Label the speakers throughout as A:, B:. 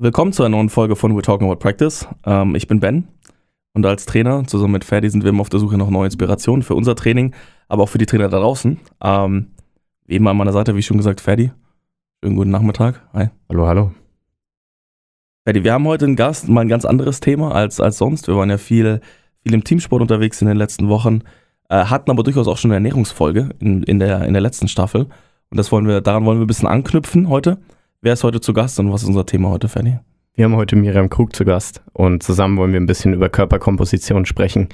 A: Willkommen zu einer neuen Folge von We're Talking About Practice. Ähm, ich bin Ben und als Trainer zusammen mit Ferdi sind wir immer auf der Suche nach neuen Inspirationen für unser Training, aber auch für die Trainer da draußen. Ähm, wie eben an meiner Seite, wie schon gesagt, Ferdi. Schönen guten Nachmittag.
B: Hi. Hallo, hallo.
A: Ferdi, wir haben heute einen Gast, mal ein ganz anderes Thema als, als sonst. Wir waren ja viel, viel im Teamsport unterwegs in den letzten Wochen, äh, hatten aber durchaus auch schon eine Ernährungsfolge in, in, der, in der letzten Staffel. Und das wollen wir, daran wollen wir ein bisschen anknüpfen heute. Wer ist heute zu Gast und was ist unser Thema heute, Fanny?
B: Wir haben heute Miriam Krug zu Gast und zusammen wollen wir ein bisschen über Körperkomposition sprechen.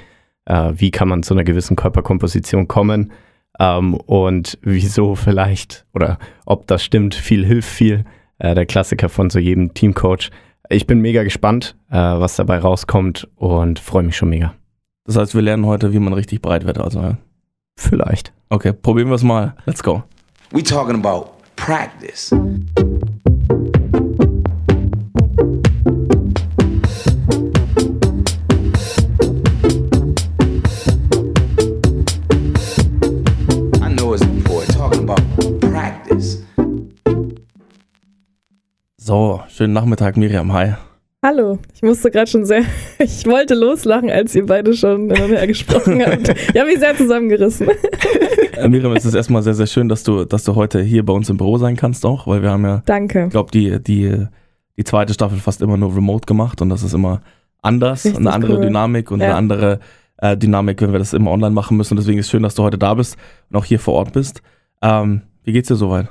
B: Äh, wie kann man zu einer gewissen Körperkomposition kommen ähm, und wieso vielleicht oder ob das stimmt, viel hilft viel. Äh, der Klassiker von so jedem Teamcoach. Ich bin mega gespannt, äh, was dabei rauskommt und freue mich schon mega.
A: Das heißt, wir lernen heute, wie man richtig breit wird, also ja?
B: Vielleicht.
A: Okay, probieren wir es mal. Let's go. We talking about practice. So, schönen Nachmittag, Miriam. Hi.
C: Hallo, ich musste gerade schon sehr, ich wollte loslachen, als ihr beide schon miteinander gesprochen habt. Ich habe mich sehr zusammengerissen.
A: Äh, Miriam, es ist erstmal sehr, sehr schön, dass du, dass du heute hier bei uns im Büro sein kannst auch, weil wir haben ja,
C: Danke.
A: ich glaube, die, die, die zweite Staffel fast immer nur remote gemacht und das ist immer anders, Richtig eine andere cool. Dynamik und ja. eine andere äh, Dynamik, wenn wir das immer online machen müssen. Und deswegen ist es schön, dass du heute da bist und auch hier vor Ort bist. Ähm, wie geht's dir soweit?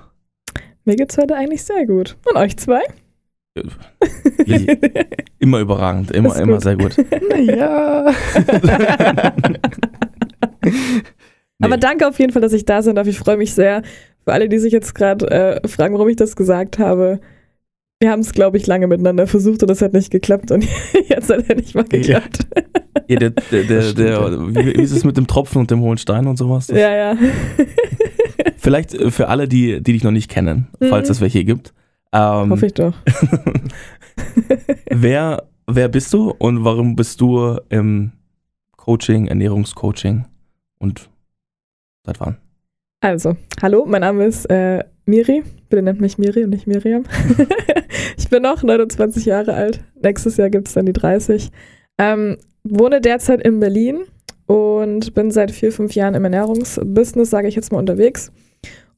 C: Mir geht's heute eigentlich sehr gut. Und euch zwei?
A: immer überragend, immer, immer sehr gut.
C: Naja. nee. Aber danke auf jeden Fall, dass ich da sein darf. Ich freue mich sehr. Für alle, die sich jetzt gerade äh, fragen, warum ich das gesagt habe. Wir haben es, glaube ich, lange miteinander versucht und es hat nicht geklappt und jetzt hat er nicht mal geklappt.
A: Ja. ja der, der, der, der, wie, wie ist es mit dem Tropfen und dem hohen Stein und sowas?
C: Das ja, ja.
A: Vielleicht äh, für alle, die, die dich noch nicht kennen, falls mhm. es welche gibt.
C: Ähm, Hoffe ich doch.
A: wer, wer bist du und warum bist du im Coaching, Ernährungscoaching und seit wann?
C: Also, hallo, mein Name ist äh, Miri. Bitte nennt mich Miri und nicht Miriam. ich bin noch 29 Jahre alt. Nächstes Jahr gibt es dann die 30. Ähm, wohne derzeit in Berlin und bin seit vier, fünf Jahren im Ernährungsbusiness, sage ich jetzt mal, unterwegs.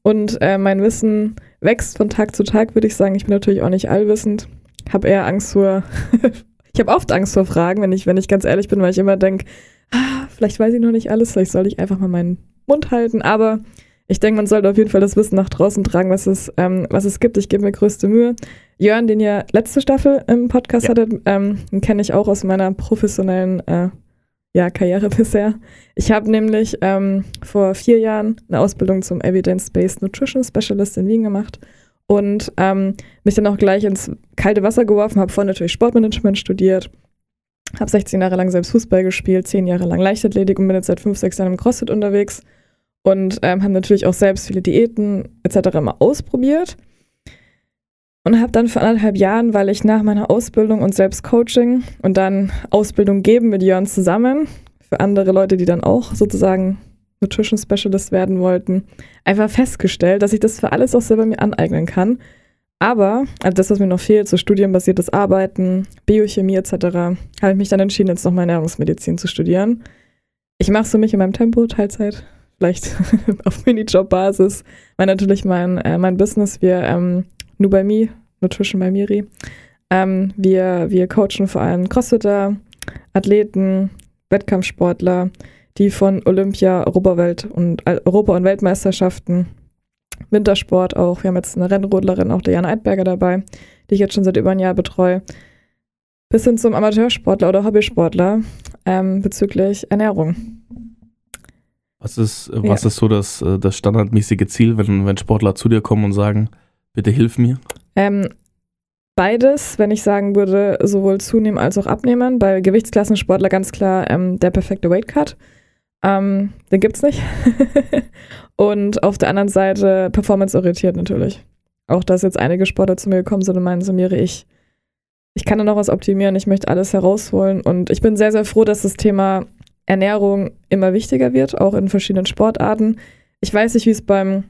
C: Und äh, mein Wissen wächst von Tag zu Tag, würde ich sagen. Ich bin natürlich auch nicht allwissend. Habe eher Angst vor. ich habe oft Angst vor Fragen, wenn ich, wenn ich ganz ehrlich bin, weil ich immer denke, ah, vielleicht weiß ich noch nicht alles, vielleicht soll ich einfach mal meinen Mund halten. Aber ich denke, man sollte auf jeden Fall das Wissen nach draußen tragen, was es, ähm, was es gibt. Ich gebe mir größte Mühe. Jörn, den ihr letzte Staffel im Podcast ja. hattet, ähm, den kenne ich auch aus meiner professionellen äh, ja, Karriere bisher. Ich habe nämlich ähm, vor vier Jahren eine Ausbildung zum Evidence-Based Nutrition Specialist in Wien gemacht und ähm, mich dann auch gleich ins kalte Wasser geworfen, habe vorher natürlich Sportmanagement studiert, habe 16 Jahre lang selbst Fußball gespielt, 10 Jahre lang Leichtathletik und bin jetzt seit 5, 6 Jahren im CrossFit unterwegs und ähm, habe natürlich auch selbst viele Diäten etc. mal ausprobiert und habe dann vor anderthalb Jahren, weil ich nach meiner Ausbildung und Selbstcoaching und dann Ausbildung geben mit Jörn zusammen, für andere Leute, die dann auch sozusagen Nutrition Specialist werden wollten, einfach festgestellt, dass ich das für alles auch selber mir aneignen kann. Aber, also das, was mir noch fehlt, so studienbasiertes Arbeiten, Biochemie etc., habe ich mich dann entschieden, jetzt noch mal Ernährungsmedizin zu studieren. Ich mache es für mich in meinem Tempo, Teilzeit, vielleicht auf Minijob-Basis, weil natürlich mein, äh, mein Business, wir ähm, nur bei mir, Nutrition bei Miri. Ähm, wir, wir coachen vor allem Crossfitter, Athleten, Wettkampfsportler, die von Olympia, Europawelt und äh, Europa- und Weltmeisterschaften, Wintersport auch. Wir haben jetzt eine Rennrodlerin, auch Diana Eidberger dabei, die ich jetzt schon seit über ein Jahr betreue. Bis hin zum Amateursportler oder Hobbysportler ähm, bezüglich Ernährung.
A: Was ist, was ja. ist so das, äh, das standardmäßige Ziel, wenn, wenn Sportler zu dir kommen und sagen, Bitte hilf mir.
C: Ähm, beides, wenn ich sagen würde, sowohl zunehmen als auch abnehmen. Bei Gewichtsklassensportler ganz klar ähm, der perfekte Weight Cut. Ähm, den gibt's nicht. und auf der anderen Seite performanceorientiert natürlich. Auch dass jetzt einige Sportler zu mir gekommen sind und meinen, mir, ich, ich kann da noch was optimieren, ich möchte alles herausholen. Und ich bin sehr, sehr froh, dass das Thema Ernährung immer wichtiger wird, auch in verschiedenen Sportarten. Ich weiß nicht, wie es beim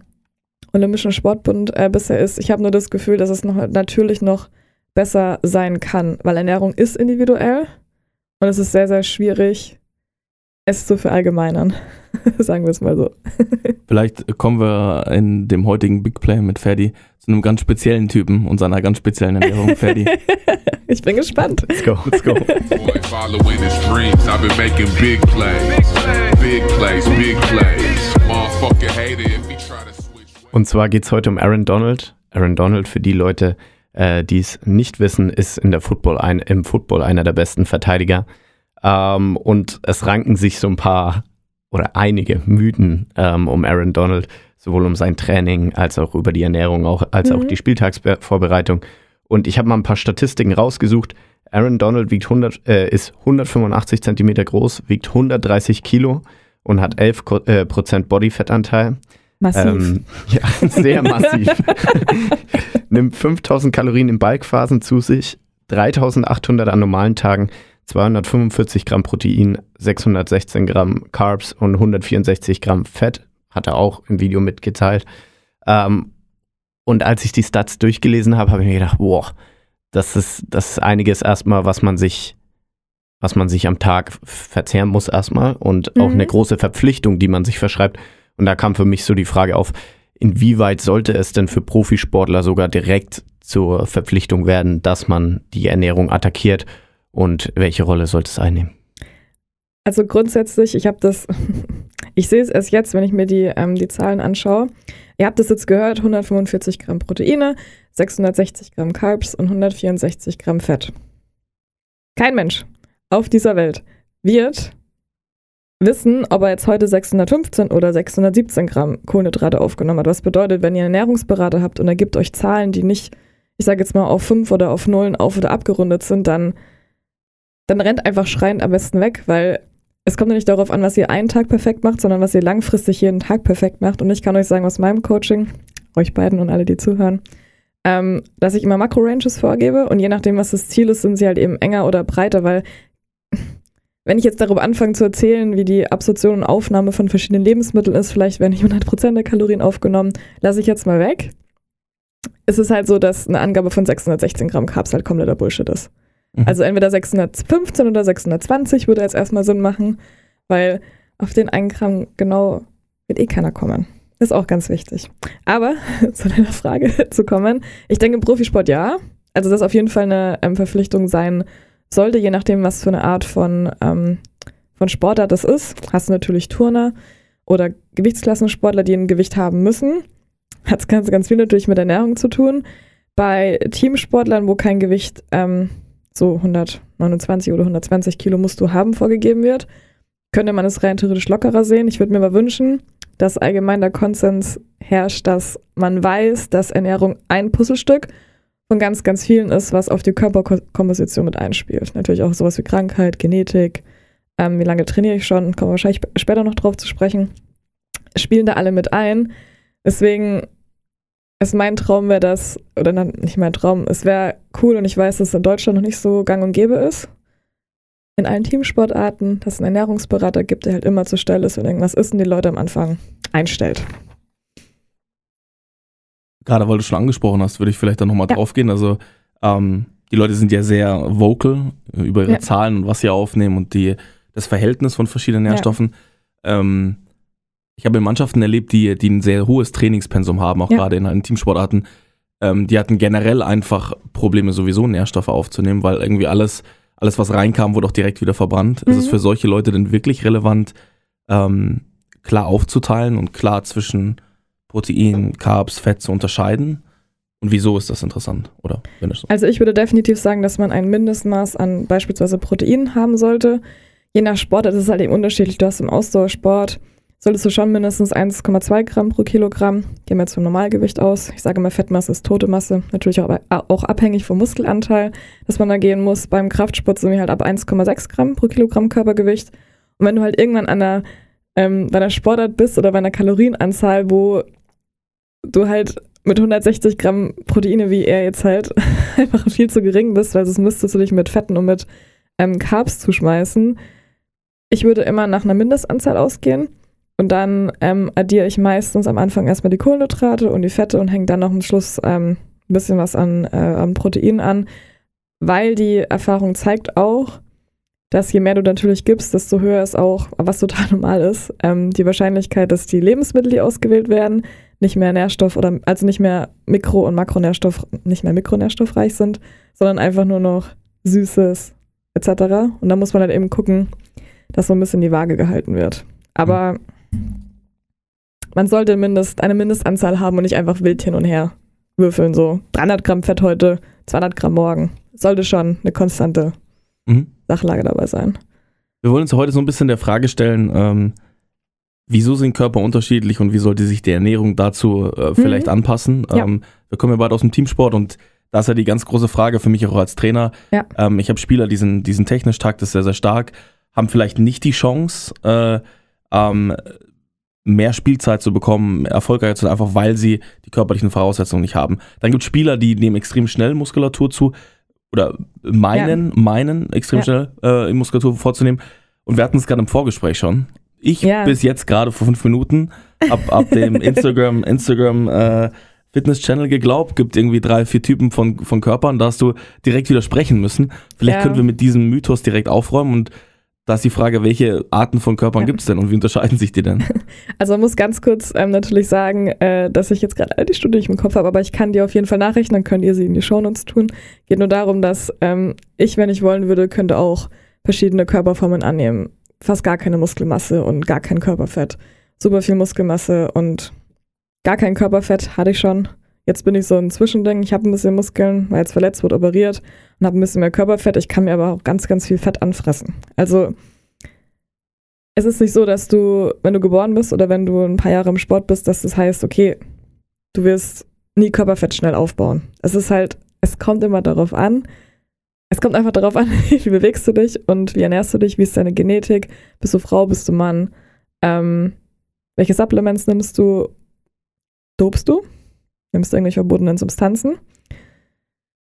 C: Olympischen Sportbund äh, bisher ist. Ich habe nur das Gefühl, dass es noch natürlich noch besser sein kann, weil Ernährung ist individuell und es ist sehr, sehr schwierig, es zu verallgemeinern. Sagen wir es mal so.
A: Vielleicht kommen wir in dem heutigen Big Play mit Ferdi zu einem ganz speziellen Typen und seiner ganz speziellen Ernährung, Ferdi.
C: ich bin gespannt.
B: Let's go. Let's go. Und zwar geht es heute um Aaron Donald. Aaron Donald, für die Leute, äh, die es nicht wissen, ist in der Football ein, im Football einer der besten Verteidiger. Ähm, und es ranken sich so ein paar oder einige Mythen ähm, um Aaron Donald, sowohl um sein Training als auch über die Ernährung, auch, als auch
C: Mhm.
B: die Spieltagsvorbereitung. Und ich habe mal ein paar Statistiken rausgesucht. Aaron Donald wiegt 100, äh, ist 185 Zentimeter groß, wiegt 130 Kilo und hat 11 Ko- äh, Prozent Bodyfettanteil.
C: Massiv.
B: Ähm, ja, sehr massiv. Nimmt 5000 Kalorien in Balkphasen zu sich, 3800 an normalen Tagen, 245 Gramm Protein, 616 Gramm Carbs und 164 Gramm Fett. Hat er auch im Video mitgeteilt. Ähm, und als ich die Stats durchgelesen habe, habe ich mir gedacht, boah, das ist, das ist einiges erstmal, was man sich, was man sich am Tag verzehren muss erstmal und auch
C: Mhm.
B: eine große Verpflichtung, die man sich verschreibt. Und da kam für mich so die Frage auf, inwieweit sollte es denn für Profisportler sogar direkt zur Verpflichtung werden, dass man die Ernährung attackiert und welche Rolle sollte es einnehmen?
C: Also grundsätzlich, ich habe das, ich sehe es erst jetzt, wenn ich mir die, ähm, die Zahlen anschaue. Ihr habt es jetzt gehört, 145 Gramm Proteine, 660 Gramm Carbs und 164 Gramm Fett. Kein Mensch auf dieser Welt wird wissen, ob er jetzt heute 615 oder 617 Gramm Kohlenhydrate aufgenommen hat. Was bedeutet, wenn ihr einen Ernährungsberater habt und er gibt euch Zahlen, die nicht, ich sage jetzt mal, auf 5 oder auf Nullen auf- oder abgerundet sind, dann, dann rennt einfach schreiend am besten weg, weil es kommt ja nicht darauf an, was ihr einen Tag perfekt macht, sondern was ihr langfristig jeden Tag perfekt macht. Und ich kann euch sagen aus meinem Coaching, euch beiden und alle, die zuhören, ähm, dass ich immer Makro-Ranges vorgebe und je nachdem, was das Ziel ist, sind sie halt eben enger oder breiter, weil wenn ich jetzt darüber anfange zu erzählen, wie die Absorption und Aufnahme von verschiedenen Lebensmitteln ist, vielleicht werden nicht 100% der Kalorien aufgenommen, lasse ich jetzt mal weg. Es ist halt so, dass eine Angabe von 616 Gramm Carbs halt kompletter Bullshit ist.
A: Mhm.
C: Also entweder 615 oder 620 würde jetzt erstmal Sinn machen, weil auf den einen Gramm genau wird eh keiner kommen. Ist auch ganz wichtig. Aber zu deiner Frage zu kommen, ich denke Profisport ja. Also das auf jeden Fall eine ähm, Verpflichtung sein sollte, je nachdem, was für eine Art von, ähm, von Sportart das ist. Hast du natürlich Turner oder Gewichtsklassensportler, die ein Gewicht haben müssen. Hat es ganz, ganz viel natürlich mit Ernährung zu tun. Bei Teamsportlern, wo kein Gewicht ähm, so 129 oder 120 Kilo musst du haben vorgegeben wird, könnte man es rein theoretisch lockerer sehen. Ich würde mir aber wünschen, dass allgemein der Konsens herrscht, dass man weiß, dass Ernährung ein Puzzlestück von ganz, ganz vielen ist, was auf die Körperkomposition mit einspielt. Natürlich auch sowas wie Krankheit, Genetik, ähm, wie lange trainiere ich schon, kommen wir wahrscheinlich sp- später noch drauf zu sprechen, spielen da alle mit ein. Deswegen ist mein Traum wäre das, oder na, nicht mein Traum, es wäre cool und ich weiß, dass es in Deutschland noch nicht so gang und gäbe ist. In allen Teamsportarten, dass es einen Ernährungsberater gibt, der halt immer zur Stelle ist, wenn irgendwas ist und die Leute am Anfang einstellt.
A: Gerade weil du schon angesprochen hast, würde ich vielleicht da nochmal
C: Ja.
A: drauf gehen. Also ähm, die Leute sind ja sehr vocal äh, über ihre
C: Ja.
A: Zahlen und was sie aufnehmen und die, das Verhältnis von verschiedenen
C: Ja.
A: Nährstoffen. Ähm, ich habe in Mannschaften erlebt, die, die ein sehr hohes Trainingspensum haben, auch
C: Ja.
A: gerade in, in Teamsportarten. Ähm, die hatten generell einfach Probleme, sowieso Nährstoffe aufzunehmen, weil irgendwie alles, alles was reinkam, wurde auch direkt wieder verbrannt. Ist es
C: Mhm.
A: für solche Leute denn wirklich relevant, ähm, klar aufzuteilen und klar zwischen Protein, Carbs, Fett zu unterscheiden? Und wieso ist das interessant? Oder es so?
C: Also ich würde definitiv sagen, dass man ein Mindestmaß an beispielsweise Proteinen haben sollte. Je nach Sport ist halt eben unterschiedlich. Du hast im Ausdauersport, solltest du schon mindestens 1,2 Gramm pro Kilogramm. Gehen wir jetzt vom Normalgewicht aus. Ich sage immer, Fettmasse ist tote Masse. Natürlich auch, auch abhängig vom Muskelanteil, dass man da gehen muss. Beim Kraftsport sind wir halt ab 1,6 Gramm pro Kilogramm Körpergewicht. Und wenn du halt irgendwann an der, ähm, bei einer Sportart bist oder bei einer Kalorienanzahl, wo du halt mit 160 Gramm Proteine, wie er jetzt halt, einfach viel zu gering bist, weil sonst müsstest du dich mit Fetten und mit ähm, Carbs zuschmeißen. Ich würde immer nach einer Mindestanzahl ausgehen und dann ähm, addiere ich meistens am Anfang erstmal die Kohlenhydrate und die Fette und hänge dann noch am Schluss ähm, ein bisschen was an, äh, an Proteinen an, weil die Erfahrung zeigt auch, dass je mehr du natürlich gibst, desto höher ist auch, was total normal ist, ähm, die Wahrscheinlichkeit, dass die Lebensmittel, die ausgewählt werden, nicht mehr Nährstoff oder also nicht mehr Mikro- und Makronährstoff, nicht mehr mikronährstoffreich sind, sondern einfach nur noch Süßes etc. Und da muss man dann eben gucken, dass so ein bisschen die Waage gehalten wird. Aber man sollte mindest, eine Mindestanzahl haben und nicht einfach wild hin und her würfeln. So 300 Gramm Fett heute, 200 Gramm morgen. Sollte schon eine konstante
A: Mhm.
C: Sachlage dabei sein.
A: Wir wollen uns heute so ein bisschen der Frage stellen, ähm, wieso sind Körper unterschiedlich und wie sollte sich die Ernährung dazu äh, vielleicht
C: Mhm.
A: anpassen?
C: Ja.
A: Ähm, wir kommen ja beide aus dem Teamsport und da ist ja die ganz große Frage für mich auch als Trainer.
C: Ja.
A: Ähm, ich habe Spieler, die sind, die sind technisch taktisch sehr, sehr stark, haben vielleicht nicht die Chance, äh, ähm, mehr Spielzeit zu bekommen, erfolgreicher zu sein, einfach weil sie die körperlichen Voraussetzungen nicht haben. Dann gibt es Spieler, die nehmen extrem schnell Muskulatur zu oder meinen, meinen extrem
C: Ja.
A: schnell äh, Muskulatur vorzunehmen. Und wir hatten es gerade im Vorgespräch schon. Ich
C: Ja.
A: bis jetzt gerade vor fünf Minuten ab, ab dem Instagram, Instagram äh, Fitness-Channel geglaubt, gibt irgendwie drei, vier Typen von, von Körpern, da hast du direkt widersprechen müssen. Vielleicht
C: Ja.
A: können wir mit diesem Mythos direkt aufräumen und da ist die Frage, welche Arten von Körpern
C: Ja.
A: gibt es denn und wie unterscheiden sich die denn?
C: Also man muss ganz kurz ähm, natürlich sagen, äh, dass ich jetzt gerade all die Studie nicht im Kopf habe, aber ich kann dir auf jeden Fall nachrechnen, dann könnt ihr sie in die Shownotes tun. Geht nur darum, dass ähm, ich, wenn ich wollen würde, könnte auch verschiedene Körperformen annehmen. Fast gar keine Muskelmasse und gar kein Körperfett. Super viel Muskelmasse und gar kein Körperfett hatte ich schon. Jetzt bin ich so ein Zwischending. Ich habe ein bisschen Muskeln, weil jetzt verletzt wurde, operiert und habe ein bisschen mehr Körperfett. Ich kann mir aber auch ganz, ganz viel Fett anfressen. Also es ist nicht so, dass du, wenn du geboren bist oder wenn du ein paar Jahre im Sport bist, dass das heißt, okay, du wirst nie Körperfett schnell aufbauen. Es ist halt, es kommt immer darauf an. Es kommt einfach darauf an, wie bewegst du dich und wie ernährst du dich, wie ist deine Genetik, bist du Frau, bist du Mann, ähm, welche Supplements nimmst du, dopst du, nimmst du irgendwelche verbotenen Substanzen.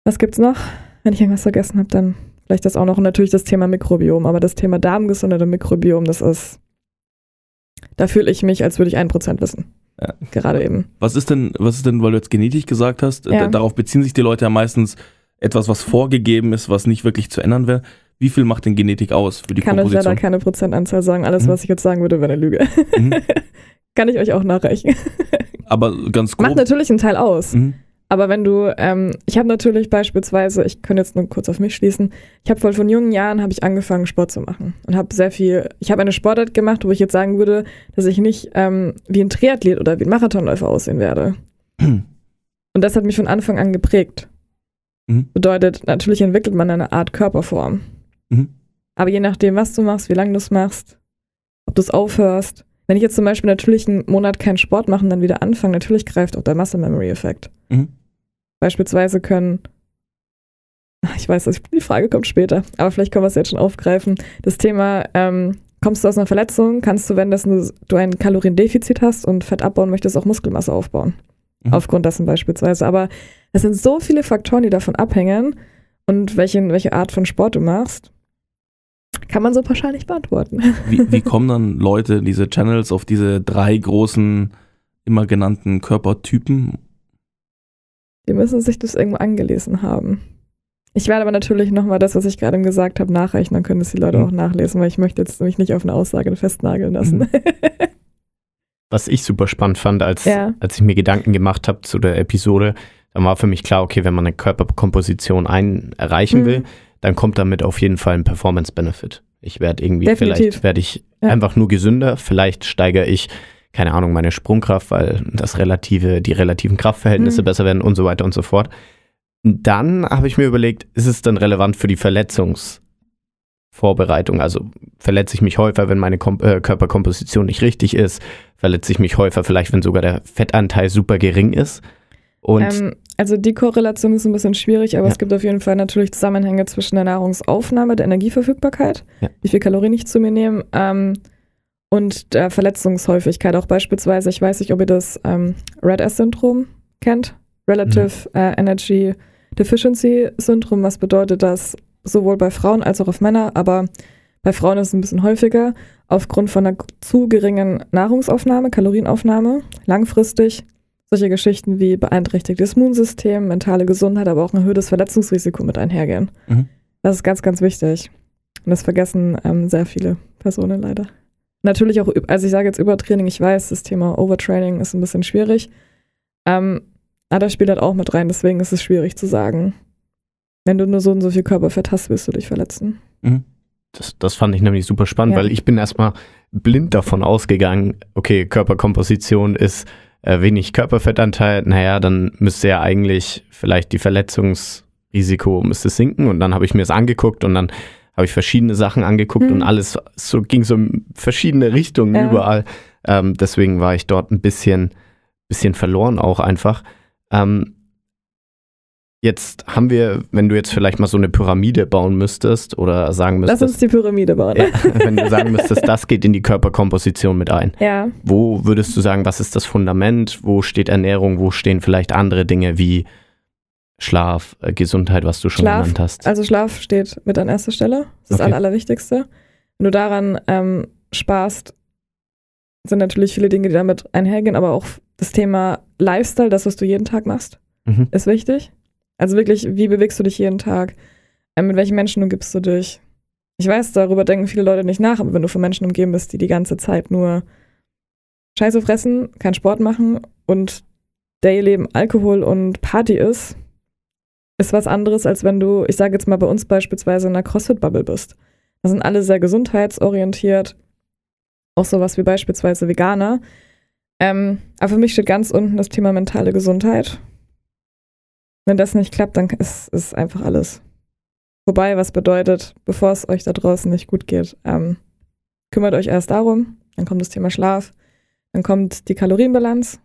C: Was gibt's noch? Wenn ich irgendwas vergessen habe, dann vielleicht das auch noch. Und natürlich das Thema Mikrobiom. Aber das Thema Darmgesundheit und Mikrobiom, das ist, da fühle ich mich, als würde ich ein Prozent wissen.
A: Ja.
C: Gerade eben.
A: Was ist denn, was ist denn, weil du jetzt genetisch gesagt hast,
C: Ja.
A: d- darauf beziehen sich die Leute ja meistens etwas, was vorgegeben ist, was nicht wirklich zu ändern wäre. Wie viel macht denn Genetik aus für die
C: Ich kann euch leider
A: Komposition?
C: keine Prozentanzahl sagen. Alles,
A: Mhm.
C: was ich jetzt sagen würde, wäre eine Lüge.
A: Mhm.
C: kann ich euch auch nachrechnen.
A: Aber ganz grob.
C: Macht natürlich einen Teil aus.
A: Mhm.
C: Aber wenn du, ähm, ich habe natürlich beispielsweise, ich kann jetzt nur kurz auf mich schließen, ich habe voll von jungen Jahren habe ich angefangen Sport zu machen und habe sehr viel, ich habe eine Sportart gemacht, wo ich jetzt sagen würde, dass ich nicht ähm, wie ein Triathlet oder wie ein Marathonläufer aussehen werde. Und das hat mich von Anfang an geprägt.
A: Mhm.
C: Bedeutet, natürlich entwickelt man eine Art Körperform.
A: Mhm.
C: Aber je nachdem, was du machst, wie lange du es machst, ob du es aufhörst. Wenn ich jetzt zum Beispiel natürlich einen Monat keinen Sport mache und dann wieder anfange, natürlich greift auch der Muscle Memory Effekt.
A: Mhm.
C: Beispielsweise können, Ach, ich weiß, die Frage kommt später, aber vielleicht können wir es jetzt schon aufgreifen. Das Thema, ähm, kommst du aus einer Verletzung, kannst du, wenn das eine, du ein Kaloriendefizit hast und Fett abbauen möchtest, auch Muskelmasse aufbauen.
A: Mhm.
C: Aufgrund dessen beispielsweise. Aber es sind so viele Faktoren, die davon abhängen und welche, welche Art von Sport du machst, kann man so pauschal nicht beantworten.
A: Wie, wie kommen dann Leute, diese Channels, auf diese drei großen, immer genannten Körpertypen?
C: Die müssen sich das irgendwo angelesen haben. Ich werde aber natürlich nochmal das, was ich gerade gesagt habe, nachrechnen. Dann können es die Leute
A: Mhm.
C: auch nachlesen, weil ich möchte jetzt mich nicht auf eine Aussage festnageln lassen.
A: Mhm.
B: Was ich super spannend fand, als,
C: Ja.
B: als ich mir Gedanken gemacht habe zu der Episode, dann war für mich klar, okay, wenn man eine Körperkomposition ein erreichen
C: Mhm.
B: will, dann kommt damit auf jeden Fall ein Performance-Benefit. Ich werde irgendwie,
C: Definitiv.
B: vielleicht werde ich
C: Ja.
B: einfach nur gesünder, vielleicht steigere ich, keine Ahnung, meine Sprungkraft, weil das relative, die relativen Kraftverhältnisse
C: Mhm.
B: besser werden und so weiter und so fort. Dann habe ich mir überlegt, ist es dann relevant für die Verletzungsvorbereitung? Also verletze ich mich häufer, wenn meine Kom äh, Körperkomposition nicht richtig ist? Verletze ich mich häufer, vielleicht wenn sogar der Fettanteil super gering ist? Und
C: ähm, also die Korrelation ist ein bisschen schwierig, aber
B: Ja.
C: es gibt auf jeden Fall natürlich Zusammenhänge zwischen der Nahrungsaufnahme, der Energieverfügbarkeit,
B: Ja.
C: wie viel Kalorien ich zu mir nehme, ähm, und der Verletzungshäufigkeit. Auch beispielsweise, ich weiß nicht, ob ihr das ähm, Red S-Syndrom kennt, Relative äh, Energy Deficiency Syndrom, was bedeutet, dass sowohl bei Frauen als auch auf Männer, aber bei Frauen ist es ein bisschen häufiger, aufgrund von einer zu geringen Nahrungsaufnahme, Kalorienaufnahme, langfristig solche Geschichten wie beeinträchtigtes Immunsystem, mentale Gesundheit, aber auch ein erhöhtes Verletzungsrisiko mit einhergehen.
A: Mhm.
C: Das ist ganz, ganz wichtig. Und das vergessen ähm, sehr viele Personen leider. Natürlich auch, also ich sage jetzt Übertraining, ich weiß, das Thema Overtraining ist ein bisschen schwierig. Ähm, aber das spielt halt auch mit rein, deswegen ist es schwierig zu sagen. Wenn du nur so und so viel Körperfett hast, wirst du dich verletzen.
A: Mhm.
B: Das, das fand ich nämlich super spannend,
C: Ja.
B: weil ich bin erstmal blind davon ausgegangen, okay, Körperkomposition ist äh, wenig Körperfettanteil, naja, dann müsste ja eigentlich vielleicht die Verletzungsrisiko müsste sinken und dann habe ich mir das angeguckt und dann habe ich verschiedene Sachen angeguckt
C: Mhm.
B: und alles so ging so in verschiedene Richtungen
C: Ja.
B: überall. Ähm, deswegen war ich dort ein bisschen, bisschen verloren auch einfach. Ähm, jetzt haben wir, wenn du jetzt vielleicht mal so eine Pyramide bauen müsstest oder sagen
C: Lass
B: müsstest,
C: uns die Pyramide bauen.
B: ja, wenn du sagen müsstest, das geht in die Körperkomposition mit ein.
C: ja.
B: Wo würdest du sagen, was ist das Fundament? Wo steht Ernährung? Wo stehen vielleicht andere Dinge wie Schlaf, äh, Gesundheit, was du schon
C: Schlaf,
B: genannt hast?
C: Also Schlaf steht mit an erster Stelle. Das ist das
B: Okay.
C: Aller, Allerwichtigste. Wenn du daran ähm, sparst, sind natürlich viele Dinge, die damit einhergehen, aber auch das Thema Lifestyle, das, was du jeden Tag machst,
B: Mhm.
C: ist wichtig. Also wirklich, wie bewegst du dich jeden Tag? Ähm, mit welchen Menschen umgibst du dich? Ich weiß, darüber denken viele Leute nicht nach, aber wenn du von Menschen umgeben bist, die die ganze Zeit nur Scheiße fressen, keinen Sport machen und der ihr Leben Alkohol und Party ist, ist was anderes, als wenn du, ich sage jetzt mal bei uns beispielsweise in einer CrossFit-Bubble bist. Da sind alle sehr gesundheitsorientiert, auch sowas wie beispielsweise Veganer. Ähm, aber für mich steht ganz unten das Thema mentale Gesundheit. Wenn das nicht klappt, dann ist es einfach alles vorbei, was bedeutet, bevor es euch da draußen nicht gut geht, ähm, kümmert euch erst darum, dann kommt das Thema Schlaf, dann kommt die Kalorienbilanz,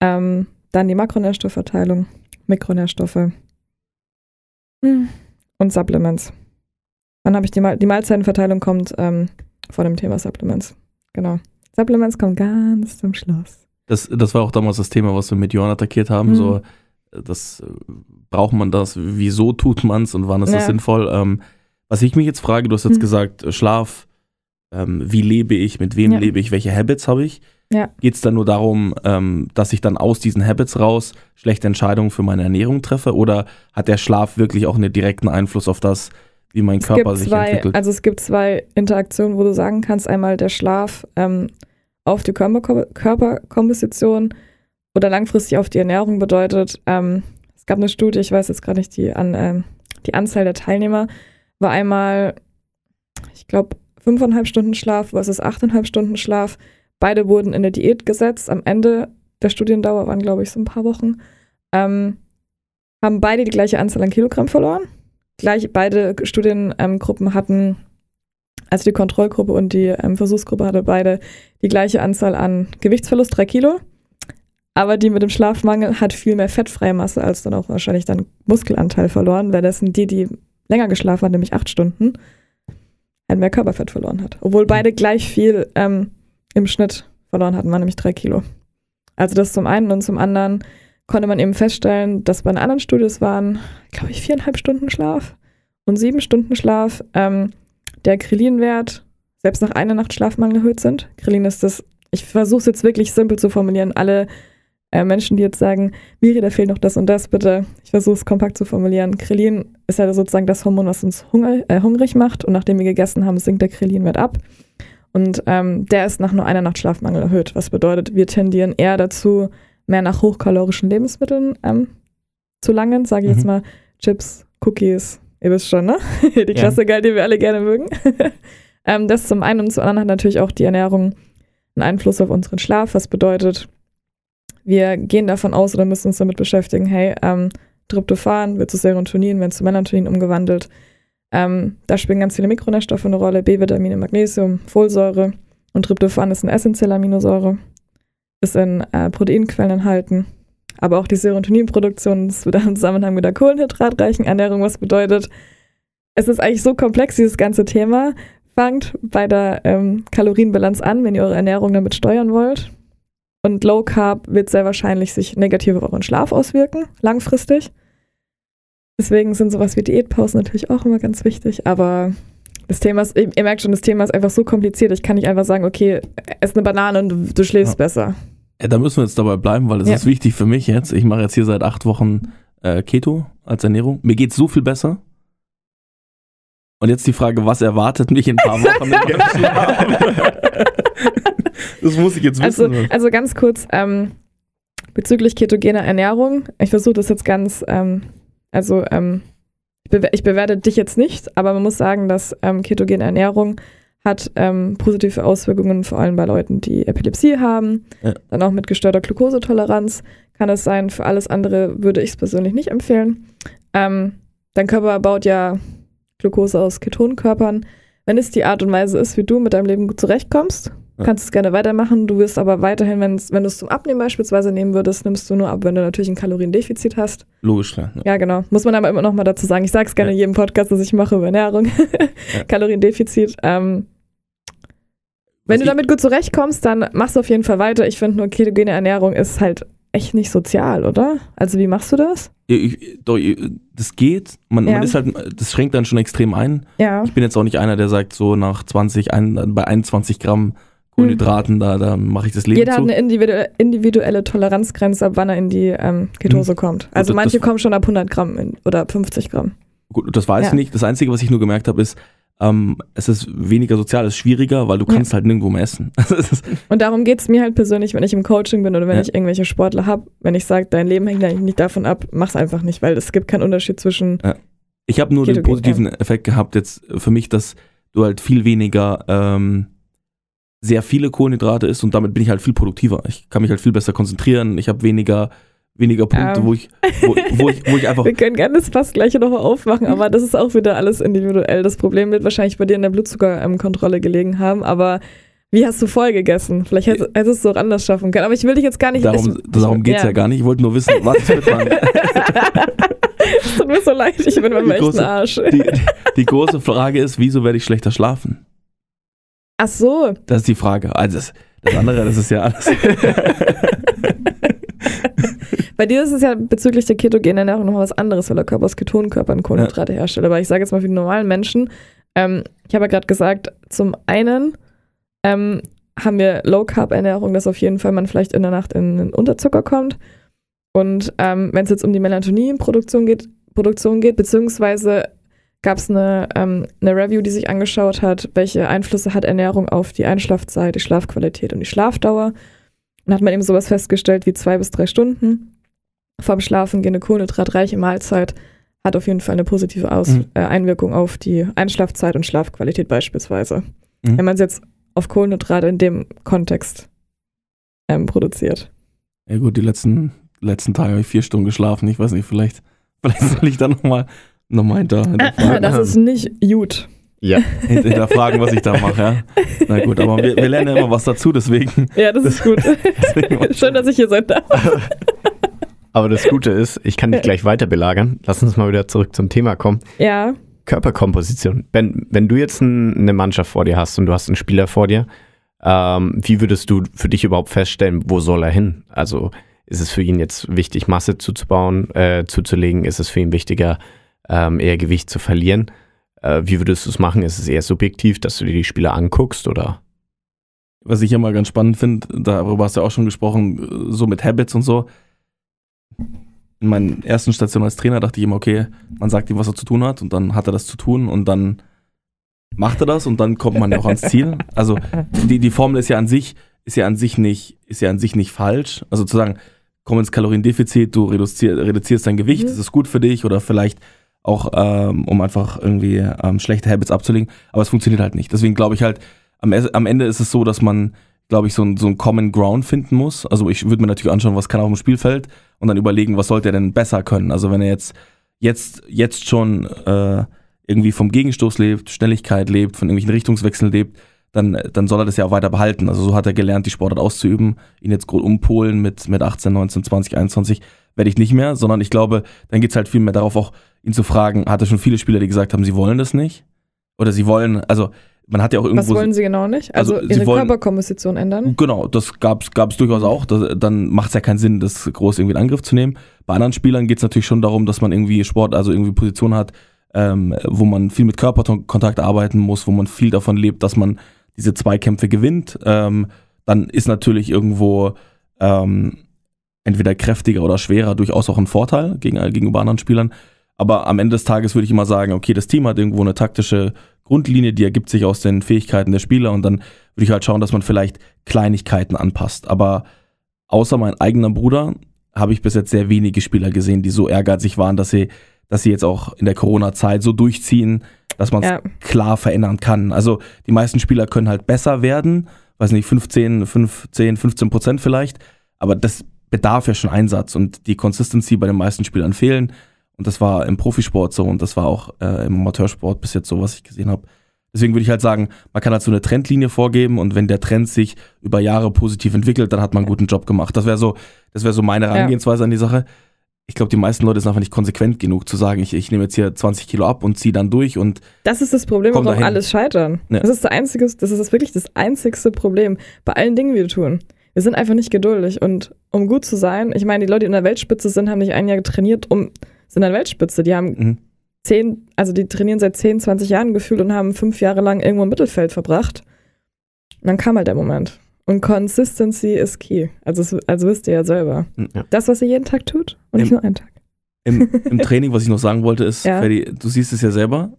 C: ähm, dann die Makronährstoffverteilung, Mikronährstoffe hm, und Supplements. Dann habe ich die, Mal die Mahlzeitenverteilung kommt ähm, vor dem Thema Supplements. Genau. Supplements kommt ganz zum Schluss.
A: Das, das war auch damals das Thema, was wir mit Johann attackiert haben.
C: Mhm.
A: So, äh, das äh, braucht man das, wieso tut man es und wann ist das
C: Ja.
A: sinnvoll? Ähm, was ich mich jetzt frage, du hast jetzt
C: Mhm.
A: gesagt, äh, Schlaf, ähm, wie lebe ich, mit wem
C: Ja.
A: lebe ich, welche Habits habe ich?
C: Ja.
A: Geht es dann nur darum, ähm, dass ich dann aus diesen Habits raus schlechte Entscheidungen für meine Ernährung treffe? Oder hat der Schlaf wirklich auch einen direkten Einfluss auf das, wie mein
C: Es
A: Körper sich
C: zwei,
A: entwickelt?
C: also es gibt zwei Interaktionen, wo du sagen kannst, einmal der Schlaf ähm, auf die Körperko Körperkomposition oder langfristig auf die Ernährung bedeutet, ähm, es gab eine Studie, ich weiß jetzt gerade nicht die, an, ähm, die Anzahl der Teilnehmer, war einmal, ich glaube, fünfeinhalb Stunden Schlaf versus achteinhalb Stunden Schlaf. Beide wurden in eine Diät gesetzt. Am Ende der Studiendauer waren, glaube ich, so ein paar Wochen. Ähm, haben beide die gleiche Anzahl an Kilogramm verloren. Gleich, beide Studiengruppen hatten, also die Kontrollgruppe und die ähm, Versuchsgruppe hatte beide die gleiche Anzahl an Gewichtsverlust, drei Kilo. Aber die mit dem Schlafmangel hat viel mehr fettfreie Masse als dann auch wahrscheinlich dann Muskelanteil verloren, weil sind die, die länger geschlafen hat, nämlich acht Stunden, halt mehr Körperfett verloren hat. Obwohl beide gleich viel ähm, im Schnitt verloren hatten, waren nämlich drei Kilo. Also das zum einen und zum anderen konnte man eben feststellen, dass bei einer anderen Studie es waren, glaube ich, viereinhalb Stunden Schlaf und sieben Stunden Schlaf ähm, der Krelin-Wert selbst nach einer Nacht Schlafmangel erhöht sind. Krelin ist das, ich versuche es jetzt wirklich simpel zu formulieren, alle äh, Menschen, die jetzt sagen, Miri, da fehlt noch das und das, bitte, ich versuche es kompakt zu formulieren. Krelin ist ja sozusagen das Hormon, was uns hunger, äh, hungrig macht und nachdem wir gegessen haben, sinkt der Krelin-Wert ab. Und ähm, der ist nach nur einer Nacht Schlafmangel erhöht, was bedeutet, wir tendieren eher dazu, mehr nach hochkalorischen Lebensmitteln ähm, zu langen, sage ich jetzt
A: Mhm.
C: mal Chips, Cookies, ihr wisst schon, ne? die Klassiker, die wir alle gerne mögen. ähm, das zum einen und zum anderen hat natürlich auch die Ernährung einen Einfluss auf unseren Schlaf, was bedeutet, wir gehen davon aus oder müssen uns damit beschäftigen, hey, ähm, Tryptophan wird zu Serotonin, wird zu Melatonin umgewandelt. Ähm, da spielen ganz viele Mikronährstoffe eine Rolle, B-Vitamine, Magnesium, Folsäure und Tryptophan ist eine essentielle Aminosäure, ist in äh, Proteinquellen enthalten. Aber auch die Serotoninproduktion ist wieder im Zusammenhang mit der kohlenhydratreichen Ernährung, was bedeutet, es ist eigentlich so komplex, dieses ganze Thema. Fangt bei der ähm, Kalorienbilanz an, wenn ihr eure Ernährung damit steuern wollt. Und Low Carb wird sehr wahrscheinlich sich negativ auf euren Schlaf auswirken, langfristig. Deswegen sind sowas wie Diätpausen natürlich auch immer ganz wichtig. Aber das Thema ist, ihr merkt schon, das Thema ist einfach so kompliziert. Ich kann nicht einfach sagen, okay, ess eine Banane und du, du schläfst
A: Ja.
C: besser.
A: Ja, da müssen wir jetzt dabei bleiben, weil das
C: Ja.
A: ist wichtig für mich jetzt. Ich mache jetzt hier seit acht Wochen äh, Keto als Ernährung. Mir geht's so viel besser. Und jetzt die Frage, was erwartet mich in ein paar Wochen? das muss ich jetzt
C: Also,
A: wissen.
C: also ganz kurz ähm, bezüglich ketogener Ernährung. Ich versuche das jetzt ganz, ähm, also ähm, ich, bewer ich bewerte dich jetzt nicht, aber man muss sagen, dass ähm, ketogene Ernährung hat ähm, positive Auswirkungen, vor allem bei Leuten, die Epilepsie haben,
A: Ja.
C: dann auch mit gestörter Glukosetoleranz kann es sein. Für alles andere würde ich es persönlich nicht empfehlen. Ähm, dein Körper baut ja Glukose aus Ketonkörpern. Wenn es die Art und Weise ist, wie du mit deinem Leben gut zurechtkommst,
A: Ja.
C: kannst du es gerne weitermachen. Du wirst aber weiterhin, wenn du es zum Abnehmen beispielsweise nehmen würdest, nimmst du nur ab, wenn du natürlich ein Kaloriendefizit hast.
A: Logisch, klar. Ja.
C: Ja, genau. Muss man aber immer noch mal dazu sagen. Ich sage es gerne in jedem Podcast, dass ich mache über Ernährung. Kaloriendefizit. Ähm, wenn
A: Was
C: du damit gut zurechtkommst, dann machst du auf jeden Fall weiter. Ich finde nur, ketogene Ernährung ist halt echt nicht sozial, oder? Also wie machst du das?
A: Ich, doch, das geht. Man,
C: Ja.
A: man ist halt, das schränkt dann schon extrem ein.
C: Ja.
A: Ich bin jetzt auch nicht einer, der sagt, so nach 20, ein, bei 21 Gramm Kohlenhydraten, da, da mache ich das Leben
C: Jeder hat
A: zu.
C: eine individu individuelle Toleranzgrenze, ab wann er in die ähm, Ketose kommt. Also
A: das-
C: manche
A: das-
C: kommen schon ab 100 Gramm in, oder ab 50 Gramm.
A: Gut, das weiß
C: Ja.
A: ich nicht. Das Einzige, was ich nur gemerkt habe, ist, ähm, es ist weniger sozial, es ist schwieriger, weil du
C: Ja.
A: kannst halt nirgendwo mehr essen.
C: Und darum geht es mir halt persönlich, wenn ich im Coaching bin oder wenn
A: Ja.
C: ich irgendwelche Sportler habe, wenn ich sage, dein Leben hängt eigentlich nicht davon ab, mach's einfach nicht, weil es gibt keinen Unterschied zwischen.
A: ich habe nur den
C: Ketogen,
A: positiven Effekt gehabt jetzt für mich, dass du halt viel weniger ähm, sehr viele Kohlenhydrate isst und damit bin ich halt viel produktiver. Ich kann mich halt viel besser konzentrieren. Ich habe weniger weniger Punkte,
C: Ähm.
A: wo ich wo, wo ich wo ich einfach
C: Wir können gerne das fast gleich nochmal aufmachen, aber das ist auch wieder alles individuell. Das Problem wird wahrscheinlich bei dir in der Blutzuckerkontrolle gelegen haben, aber wie hast du voll gegessen? Vielleicht hättest, hättest du es auch anders schaffen können. Aber ich will dich jetzt gar nicht.
A: darum
C: ich,
A: darum geht's ja. gar nicht. Ich wollte nur wissen, was ist mit meinem
C: Es tut mir so leid, ich bin beim echten Arsch.
A: die, die große Frage ist, wieso werde ich schlechter schlafen?
C: Ach so,
A: Das ist die Frage. Also das, das andere, das ist ja alles.
C: Bei dir ist es ja bezüglich der ketogenen Ernährung nochmal was anderes, weil der Körper aus Ketonkörpern Kohlenhydrate herstellt. Aber ich sage jetzt mal für die normalen Menschen, ähm, ich habe ja gerade gesagt, zum einen ähm, haben wir Low-Carb-Ernährung, dass auf jeden Fall man vielleicht in der Nacht in den Unterzucker kommt. Und ähm, wenn es jetzt um die Melatonin-Produktion geht, Produktion geht, beziehungsweise gab es eine, ähm, eine Review, die sich angeschaut hat, welche Einflüsse hat Ernährung auf die Einschlafzeit, die Schlafqualität und die Schlafdauer. Und hat man eben sowas festgestellt wie zwei bis drei Stunden vorm Schlafen gehen eine kohlenhydratreiche Mahlzeit hat auf jeden Fall eine positive Aus
A: Mhm.
C: äh, Einwirkung auf die Einschlafzeit und Schlafqualität beispielsweise.
A: Mhm.
C: Wenn man es jetzt auf Kohlenhydrate in dem Kontext ähm, produziert.
A: Ja gut, die letzten, letzten Tage habe ich vier Stunden geschlafen. Ich weiß nicht, vielleicht, vielleicht soll ich da nochmal noch mal hinter, hinterfragen,
C: das ist nicht gut.
B: Ja,
A: hinter- hinterfragen, was ich da mache. Ja? Na gut, aber wir, wir lernen ja immer was dazu, deswegen.
C: Ja, das ist gut. Schön, dass ich hier sein darf.
B: aber das Gute ist, ich kann dich gleich weiter belagern. Lass uns mal wieder zurück zum Thema kommen.
C: Ja,
B: Körperkomposition. Wenn, wenn du jetzt ein, eine Mannschaft vor dir hast und du hast einen Spieler vor dir, ähm, wie würdest du für dich überhaupt feststellen, wo soll er hin? Also ist es für ihn jetzt wichtig, Masse zuzubauen, äh, zuzulegen? Ist es für ihn wichtiger, ähm, eher Gewicht zu verlieren? Äh, wie würdest du es machen? Ist es eher subjektiv, dass du dir die Spieler anguckst oder?
A: Was ich immer ganz spannend finde, darüber hast du ja auch schon gesprochen, so mit Habits und so. In meinen ersten Stationen als Trainer dachte ich immer, okay, man sagt ihm, was er zu tun hat und dann hat er das zu tun und dann macht er das und dann kommt man ja auch ans Ziel. Also die, die Formel ist ja an sich, ist ja an sich nicht, ist ja an sich nicht falsch. Also zu sagen, komm ins Kaloriendefizit, du reduzier, reduzierst dein Gewicht,
C: Mhm.
A: das ist gut für dich oder vielleicht auch, ähm, um einfach irgendwie ähm, schlechte Habits abzulegen, aber es funktioniert halt nicht. Deswegen glaube ich halt, am, am Ende ist es so, dass man, glaube ich, so ein, so ein Common Ground finden muss. Also ich würde mir natürlich anschauen, was kann er auf dem Spielfeld und dann überlegen, was sollte er denn besser können. Also wenn er jetzt, jetzt, jetzt schon äh, irgendwie vom Gegenstoß lebt, Schnelligkeit lebt, von irgendwelchen Richtungswechseln lebt, dann, dann soll er das ja auch weiter behalten. Also so hat er gelernt, die Sportart auszuüben. Ihn jetzt groß umpolen mit, mit 18, 19, 20, 21 werde ich nicht mehr, sondern ich glaube, dann geht es halt viel mehr darauf, auch ihn zu fragen, hat er schon viele Spieler, die gesagt haben, sie wollen das nicht? Oder sie wollen, also man hat ja auch
C: was
A: irgendwo.
C: wollen sie genau nicht? Also,
A: Also,
C: ihre
A: wollen-
C: Körperkomposition ändern?
A: Genau, das gab es durchaus auch. Das, dann macht es ja keinen Sinn, das groß irgendwie in Angriff zu nehmen. Bei anderen Spielern geht es natürlich schon darum, dass man irgendwie Sport, also irgendwie Position hat, ähm, wo man viel mit Körperkontakt arbeiten muss, wo man viel davon lebt, dass man diese Zweikämpfe gewinnt. Ähm, dann ist natürlich irgendwo ähm, entweder kräftiger oder schwerer durchaus auch ein Vorteil gegen, gegenüber anderen Spielern. Aber am Ende des Tages würde ich immer sagen, okay, das Team hat irgendwo eine taktische Grundlinie, die ergibt sich aus den Fähigkeiten der Spieler und dann würde ich halt schauen, dass man vielleicht Kleinigkeiten anpasst. Aber außer mein eigener Bruder habe ich bis jetzt sehr wenige Spieler gesehen, die so ehrgeizig waren, dass sie, dass sie jetzt auch in der Corona-Zeit so durchziehen, dass man es
C: Ja.
A: klar verändern kann. Also die meisten Spieler können halt besser werden, weiß nicht, 15, 15, 15 Prozent vielleicht, aber das bedarf ja schon Einsatz und die Consistency bei den meisten Spielern fehlen. Und das war im Profisport so und das war auch äh, im Amateursport bis jetzt so, was ich gesehen habe. Deswegen würde ich halt sagen, man kann halt so eine Trendlinie vorgeben und wenn der Trend sich über Jahre positiv entwickelt, dann hat man einen guten Job gemacht. Das wäre so, das wäre so meine Herangehensweise an die Sache. Ich glaube, die meisten Leute sind einfach nicht konsequent genug zu sagen, ich, ich nehme jetzt hier 20 Kilo ab und ziehe dann durch und
C: Das ist das Problem, warum
A: dahin.
C: alles scheitern.
A: Ja.
C: Das ist das einzige, das ist wirklich das einzigste Problem bei allen Dingen, die wir tun. Wir sind einfach nicht geduldig und um gut zu sein, ich meine, die Leute, die in der Weltspitze sind, haben nicht ein Jahr trainiert, um sind in der Weltspitze. Die haben
A: Mhm.
C: zehn, also die trainieren seit 10, 20 Jahren gefühlt und haben fünf Jahre lang irgendwo im Mittelfeld verbracht. Und dann kam halt der Moment. Und Consistency ist key. Also, also wisst ihr ja selber.
B: Ja.
C: Das, was ihr jeden Tag tut und nicht
A: Im-
C: nur einen Tag.
A: Im, Im Training, was ich noch sagen wollte, ist,
C: Ja.
A: Ferdi, du siehst es ja selber.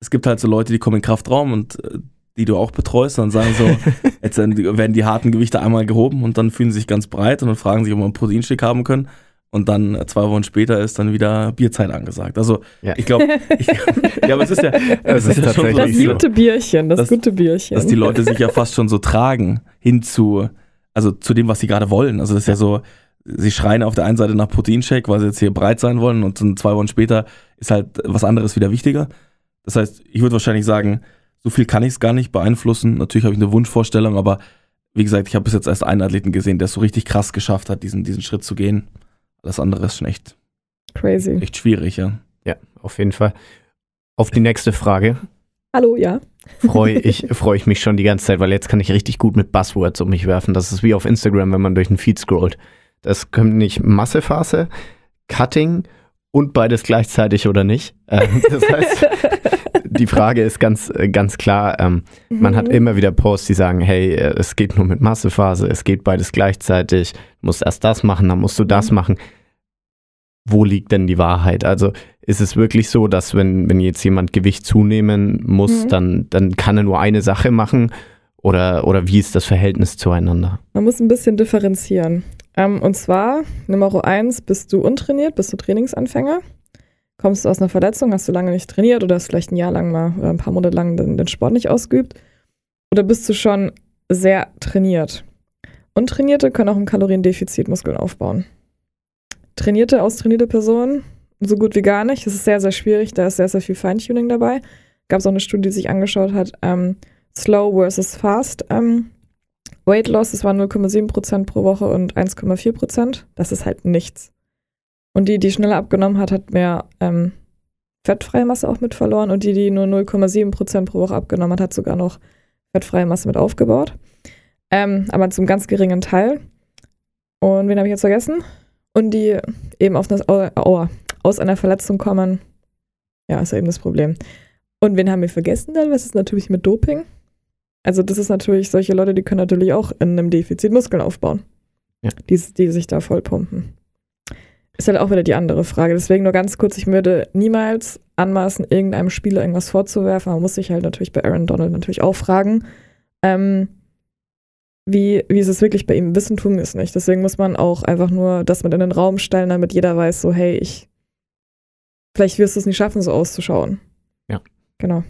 A: Es gibt halt so Leute, die kommen in Kraftraum und äh, die du auch betreust, und dann sagen so, jetzt werden die- harten Gewichte einmal gehoben und dann fühlen sie sich ganz breit und dann fragen sich, ob wir einen Proteinstick haben können. Und dann äh, zwei Wochen später ist dann wieder Bierzeit angesagt. Also
B: Ja.
A: ich glaube, ich, ja, aber es ist ja,
B: Es ist
A: ja schon
C: Das
A: so,
B: so.
C: gute Bierchen, das,
A: Das-
C: gute Bierchen.
A: dass die Leute sich ja fast schon so tragen hin zu, also zu dem, was sie gerade wollen. Also das ist ja so, sie schreien auf der einen Seite nach Proteinshake, weil sie jetzt hier breit sein wollen und dann zwei Wochen später ist halt was anderes wieder wichtiger. Das heißt, ich würde wahrscheinlich sagen, so viel kann ich es gar nicht beeinflussen. Natürlich habe ich eine Wunschvorstellung, aber wie gesagt, ich habe bis jetzt erst einen Athleten gesehen, der es so richtig krass geschafft hat, diesen, diesen Schritt zu gehen. Alles andere ist schon echt,
C: Crazy.
A: echt schwierig, ja.
B: Ja, auf jeden Fall. Auf die nächste Frage
C: Hallo, ja.
B: freue ich, freu ich mich schon die ganze Zeit, weil jetzt kann ich richtig gut mit Buzzwords um mich werfen. Das ist wie auf Instagram, wenn man durch den Feed scrollt. Das kommt nicht Massephase, Cutting und beides gleichzeitig oder nicht. Ähm, das heißt, die Frage ist ganz, äh, ganz klar, ähm, man hat
C: Mhm.
B: immer wieder Posts, die sagen, hey, äh, es geht nur mit Massephase, es geht beides gleichzeitig, du musst erst das machen, dann musst du das
C: Mhm.
B: machen. Wo liegt denn die Wahrheit? Also ist es wirklich so, dass wenn, wenn jetzt jemand Gewicht zunehmen muss,
C: Mhm.
B: dann, dann kann er nur eine Sache machen? Oder, oder wie ist das Verhältnis zueinander?
C: Man muss ein bisschen differenzieren. Ähm, und zwar, Nummer eins, bist du untrainiert, bist du Trainingsanfänger? Kommst du aus einer Verletzung, hast du lange nicht trainiert oder hast vielleicht ein Jahr lang mal oder ein paar Monate lang den, den Sport nicht ausgeübt? Oder bist du schon sehr trainiert? Untrainierte können auch im Kaloriendefizit Muskeln aufbauen. Trainierte, austrainierte Personen so gut wie gar nicht. Das ist sehr, sehr schwierig. Da ist sehr, sehr viel Feintuning dabei. Gab es auch eine Studie, die sich angeschaut hat, ähm, Slow versus Fast ähm, Weight Loss, das waren 0,7% pro Woche und 1,4%. Das ist halt nichts. Und die, die schneller abgenommen hat, hat mehr ähm, fettfreie Masse auch mit verloren. Und die, die nur 0,7% pro Woche abgenommen hat, hat sogar noch fettfreie Masse mit aufgebaut. Ähm, aber zum ganz geringen Teil. Und wen habe ich jetzt vergessen? Und die eben auf das, Aua, aus einer Verletzung kommen. Ja, ist ja eben das Problem. Und wen haben wir vergessen dann? Was ist natürlich mit Doping? Also das ist natürlich, solche Leute, die können natürlich auch in einem Defizit Muskeln aufbauen.
B: Ja.
C: Die, die sich da voll pumpen. Ist halt auch wieder die andere Frage. Deswegen nur ganz kurz, ich würde niemals anmaßen, irgendeinem Spieler irgendwas vorzuwerfen. Man muss sich halt natürlich bei Aaron Donald natürlich auch fragen, ähm, wie, wie ist es wirklich bei ihm? Wissen tun wir es nicht. Deswegen muss man auch einfach nur das mit in den Raum stellen, damit jeder weiß, so, hey, ich, vielleicht wirst du es nicht schaffen, so auszuschauen.
B: Ja.
C: Genau.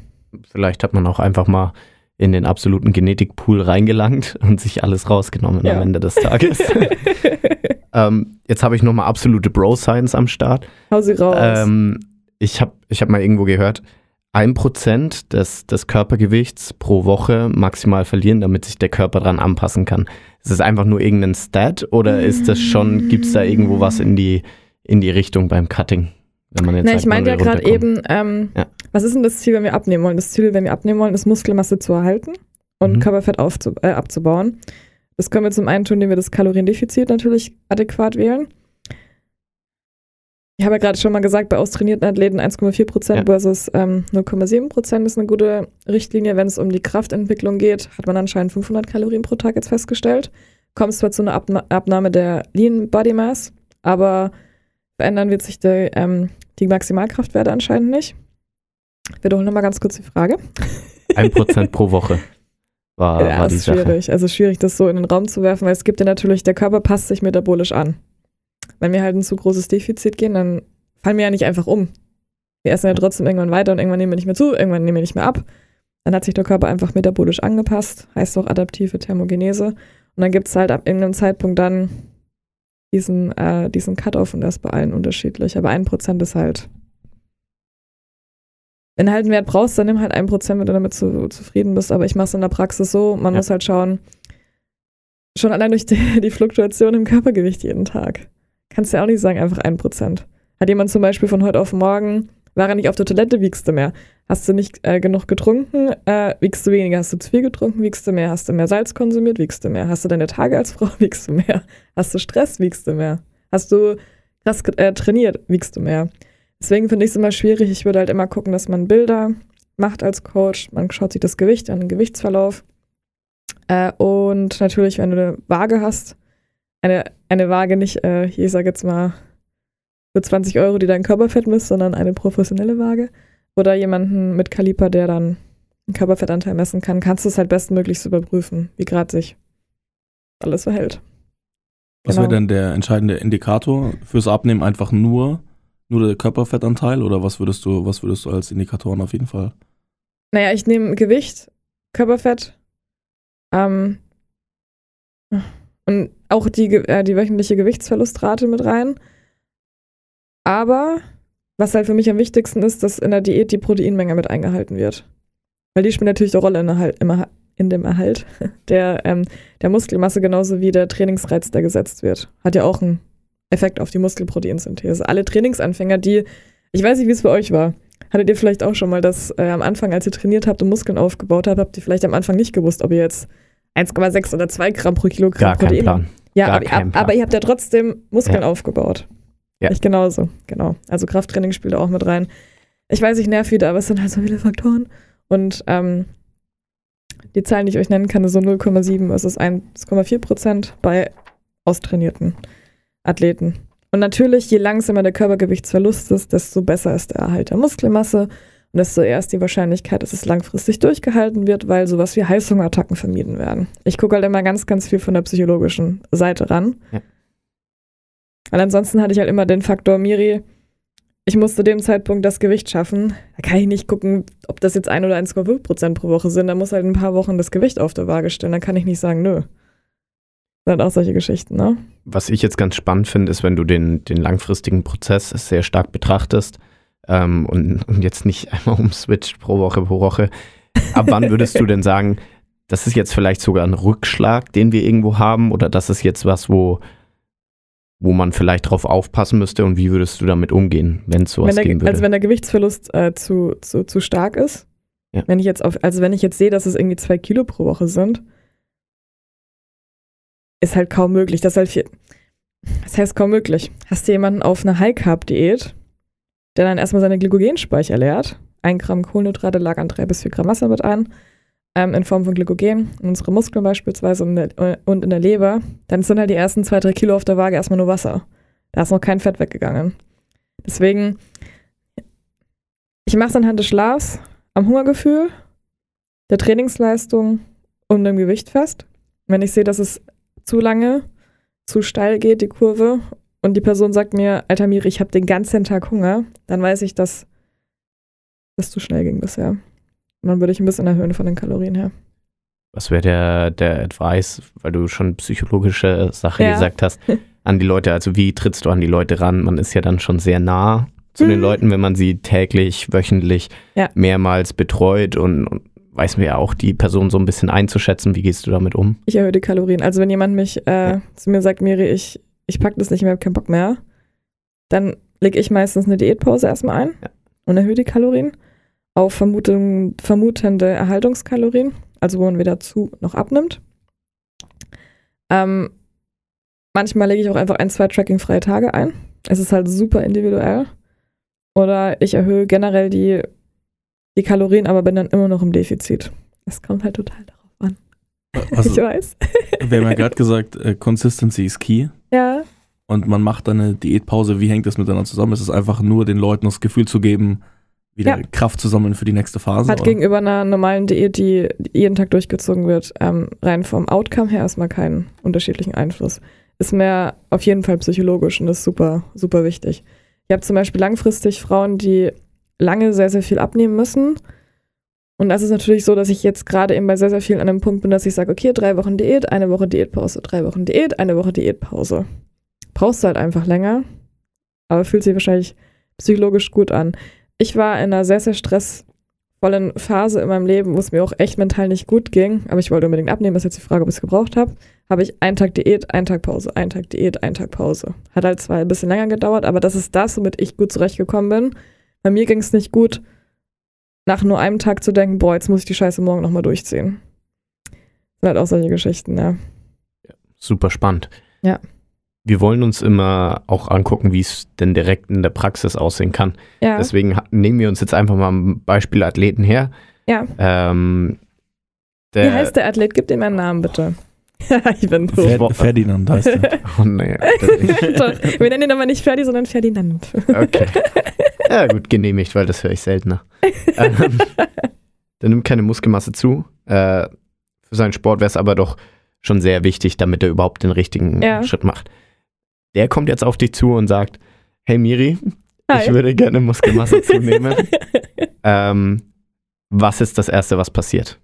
B: Vielleicht hat man auch einfach mal in den absoluten Genetikpool reingelangt und sich alles rausgenommen
C: Ja.
B: am Ende des Tages. ähm, jetzt habe ich nochmal absolute Bro-Science am Start.
C: Hau sie raus.
B: Ähm, ich habe ich hab mal irgendwo gehört, ein Prozent des, des Körpergewichts pro Woche maximal verlieren, damit sich der Körper dran anpassen kann. Ist es einfach nur irgendein Stat oder ist das schon, gibt es da irgendwo was in die, in die Richtung beim Cutting? Wenn man jetzt
C: Na,
B: sagt,
C: ich meinte ja gerade eben, ähm,
B: Ja.
C: was ist denn das Ziel, wenn wir abnehmen wollen? Das Ziel, wenn wir abnehmen wollen, ist Muskelmasse zu erhalten und
B: Mhm.
C: Körperfett aufzu äh, abzubauen. Das können wir zum einen tun, indem wir das Kaloriendefizit natürlich adäquat wählen. Ich habe ja gerade schon mal gesagt, bei austrainierten Athleten 1,4%
B: Ja.
C: versus ähm, 0,7% ist eine gute Richtlinie. Wenn es um die Kraftentwicklung geht, hat man anscheinend 500 Kalorien pro Tag jetzt festgestellt. kommst zwar zu einer Abna Abnahme der Lean Body Mass, aber verändern wird sich der, ähm, die Maximalkraftwerte anscheinend nicht. Ich wiederhole nochmal ganz kurz die Frage.
B: Ein Prozent pro Woche war,
C: ja,
B: war die
C: ist
B: Sache.
C: schwierig. Also schwierig, das so in den Raum zu werfen, weil es gibt ja natürlich, der Körper passt sich metabolisch an. Wenn wir halt ein zu großes Defizit gehen, dann fallen wir ja nicht einfach um. Wir essen ja trotzdem irgendwann weiter und irgendwann nehmen wir nicht mehr zu, irgendwann nehmen wir nicht mehr ab. Dann hat sich der Körper einfach metabolisch angepasst, heißt auch adaptive Thermogenese. Und dann gibt es halt ab irgendeinem Zeitpunkt dann diesen, äh, diesen Cut-Off und das ist bei allen unterschiedlich. Aber ein Prozent ist halt. Wenn du halt einen Wert brauchst, dann nimm halt ein Prozent, wenn du damit zu, zufrieden bist. Aber ich mache es in der Praxis so, man
B: Ja.
C: muss halt schauen, schon allein durch die, die Fluktuation im Körpergewicht jeden Tag. Kannst du ja auch nicht sagen, einfach ein Prozent. Hat jemand zum Beispiel von heute auf morgen, war er nicht auf der Toilette, wiegst du mehr. Hast du nicht äh, genug getrunken, äh, wiegst du weniger. Hast du zu viel getrunken, wiegst du mehr. Hast du mehr Salz konsumiert, wiegst du mehr. Hast du deine Tage als Frau, wiegst du mehr. Hast du Stress, wiegst du mehr. Hast du krass äh, trainiert, wiegst du mehr. Deswegen finde ich es immer schwierig. Ich würde halt immer gucken, dass man Bilder macht als Coach. Man schaut sich das Gewicht an, den Gewichtsverlauf. Äh, und natürlich, wenn du eine Waage hast, eine, eine Waage nicht, äh, hier, ich sage jetzt mal, für 20 Euro, die dein Körperfett misst, sondern eine professionelle Waage. Oder jemanden mit Kaliper, der dann einen Körperfettanteil messen kann, kannst du es halt bestmöglichst überprüfen, wie gerade sich alles verhält.
A: Was
C: Genau.
A: wäre denn der entscheidende Indikator fürs Abnehmen? Einfach nur, nur der Körperfettanteil oder was würdest du, was würdest du als Indikatoren auf jeden Fall?
C: Naja, ich nehme Gewicht, Körperfett ähm, und auch die, äh, die wöchentliche Gewichtsverlustrate mit rein. Aber was halt für mich am wichtigsten ist, dass in der Diät die Proteinmenge mit eingehalten wird. Weil die spielt natürlich eine Rolle in, Erhalt, in dem Erhalt der, ähm, der Muskelmasse, genauso wie der Trainingsreiz, der gesetzt wird. Hat ja auch einen Effekt auf die Muskelproteinsynthese. Alle Trainingsanfänger, die, ich weiß nicht, wie es bei euch war, Hattet ihr vielleicht auch schon mal, dass äh, am Anfang, als ihr trainiert habt und Muskeln aufgebaut habt, habt ihr vielleicht am Anfang nicht gewusst, ob ihr jetzt 1,6 oder 2 Gramm pro Kilogramm
B: Gar kein
C: Protein
B: Plan.
C: Ja,
B: Gar
C: aber,
B: kein Plan.
C: aber ihr habt ja trotzdem Muskeln
B: Ja.
C: aufgebaut.
B: Ja.
C: Ich genauso, genau. Also Krafttraining spielt auch mit rein. Ich weiß, ich nerv wieder, aber es sind halt so viele Faktoren. Und ähm, die Zahlen, die ich euch nennen kann, ist so 0,7 versus 1,4 Prozent bei austrainierten Athleten. Und natürlich, je langsamer der Körpergewichtsverlust ist, desto besser ist der Erhalt der Muskelmasse und desto eher ist die Wahrscheinlichkeit, dass es langfristig durchgehalten wird, weil sowas wie Heißhungerattacken vermieden werden. Ich gucke halt immer ganz, ganz viel von der psychologischen Seite ran.
B: Ja.
C: Weil ansonsten hatte ich halt immer den Faktor, Miri, ich muss zu dem Zeitpunkt das Gewicht schaffen. Da kann ich nicht gucken, ob das jetzt 1 oder 1,5 Prozent pro Woche sind. Da muss halt ein paar Wochen das Gewicht auf der Waage stellen. Da kann ich nicht sagen, nö. Das sind auch solche Geschichten, ne?
B: Was ich jetzt ganz spannend finde, ist, wenn du den, den langfristigen Prozess sehr stark betrachtest ähm, und, und jetzt nicht einmal umswitcht pro Woche pro Woche. Ab wann würdest du denn sagen, das ist jetzt vielleicht sogar ein Rückschlag, den wir irgendwo haben, oder das ist jetzt was, wo, wo man vielleicht drauf aufpassen müsste und wie würdest du damit umgehen, wenn es sowas
C: wenn der,
B: geben würde?
C: Also wenn der Gewichtsverlust äh, zu, zu, zu stark ist,
B: Ja.
C: wenn ich jetzt auf, also wenn ich jetzt sehe, dass es irgendwie zwei Kilo pro Woche sind, ist halt kaum möglich. Das halt. Das heißt kaum möglich. Hast du jemanden auf einer High-Carb-Diät, der dann erstmal seine Glykogenspeicher leert, ein Gramm Kohlenhydrate lag an drei bis vier Gramm Wasser mit ein, ähm, in Form von Glykogen, in unsere Muskeln beispielsweise in, der, und in der Leber, dann sind halt die ersten zwei, drei Kilo auf der Waage erstmal nur Wasser. Da ist noch kein Fett weggegangen. Deswegen, ich mache es anhand des Schlafs, am Hungergefühl, der Trainingsleistung und dem Gewicht fest. Wenn ich sehe, dass es zu lange, zu steil geht, die Kurve, und die Person sagt mir, Alter Miri, ich habe den ganzen Tag Hunger, dann weiß ich, dass das zu schnell ging bisher. Und dann würde ich ein bisschen erhöhen von den Kalorien her.
B: Was wäre der, der Advice, weil du schon psychologische Sache
C: Ja.
B: gesagt hast, an die Leute? Also wie trittst du an die Leute ran? Man ist ja dann schon sehr nah zu den
C: Mhm.
B: Leuten, wenn man sie täglich, wöchentlich,
C: Ja.
B: mehrmals betreut und, und weiß mir ja auch, die Person so ein bisschen einzuschätzen. Wie gehst du damit um?
C: Ich erhöhe die Kalorien. Also wenn jemand mich äh,
B: Ja.
C: zu mir sagt, Miri, ich, ich pack das nicht mehr, hab keinen Bock mehr, dann lege ich meistens eine Diätpause erstmal ein
B: Ja.
C: und erhöhe die Kalorien auf Vermutung, vermutende Erhaltungskalorien, also wo man weder zu noch abnimmt. Ähm, manchmal lege ich auch einfach ein, zwei trackingfreie Tage ein. Es ist halt super individuell. Oder ich erhöhe generell die, die Kalorien, aber bin dann immer noch im Defizit. Es kommt halt total darauf an. ich
A: Also,
C: weiß.
A: wir haben ja gerade gesagt, äh, Consistency is key.
C: Ja,
A: Und man macht dann eine Diätpause. Wie hängt das miteinander zusammen? Ist es einfach nur den Leuten das Gefühl zu geben, wieder
C: Ja.
A: Kraft zu sammeln für die nächste Phase?
C: hat
A: oder?
C: gegenüber einer normalen Diät, die jeden Tag durchgezogen wird, ähm, rein vom Outcome her erstmal keinen unterschiedlichen Einfluss. Ist mehr auf jeden Fall psychologisch und ist super, super wichtig. Ich habe zum Beispiel langfristig Frauen, die lange sehr, sehr viel abnehmen müssen. Und das ist natürlich so, dass ich jetzt gerade eben bei sehr, sehr vielen an einem Punkt bin, dass ich sage, okay, drei Wochen Diät, eine Woche Diätpause, drei Wochen Diät, eine Woche Diätpause. Brauchst du halt einfach länger, aber fühlt sich wahrscheinlich psychologisch gut an. Ich war in einer sehr, sehr stressvollen Phase in meinem Leben, wo es mir auch echt mental nicht gut ging, aber ich wollte unbedingt abnehmen, ist jetzt die Frage, ob ich es gebraucht habe. Habe ich einen Tag Diät, einen Tag Pause, einen Tag Diät, einen Tag Pause. Hat halt zwar ein bisschen länger gedauert, aber das ist das, womit ich gut zurechtgekommen bin. Bei mir ging es nicht gut, nach nur einem Tag zu denken, boah, jetzt muss ich die Scheiße morgen nochmal durchziehen. Das sind halt auch solche Geschichten, ja.
B: Super spannend.
C: Ja.
B: Wir wollen uns immer auch angucken, wie es denn direkt in der Praxis aussehen kann.
C: Ja,
B: Deswegen nehmen wir uns jetzt einfach mal ein Beispiel Athleten her.
C: ja.
B: Ähm,
C: Wie heißt der Athlet? Gib ihm einen Namen, bitte. ich bin so.
A: Fer Ferdinand heißt er.
B: Oh, nee,
C: Wir nennen ihn aber nicht Ferdi, sondern Ferdinand.
B: okay. Ja, gut, genehmigt, weil das höre ich seltener. ähm, der nimmt keine Muskelmasse zu. Äh, für seinen Sport wäre es aber doch schon sehr wichtig, damit er überhaupt den richtigen
C: Ja.
B: Schritt macht. Der kommt jetzt auf dich zu und sagt: Hey Miri, ich
C: Hi.
B: würde gerne Muskelmasse zunehmen. ähm, was ist das Erste, was passiert?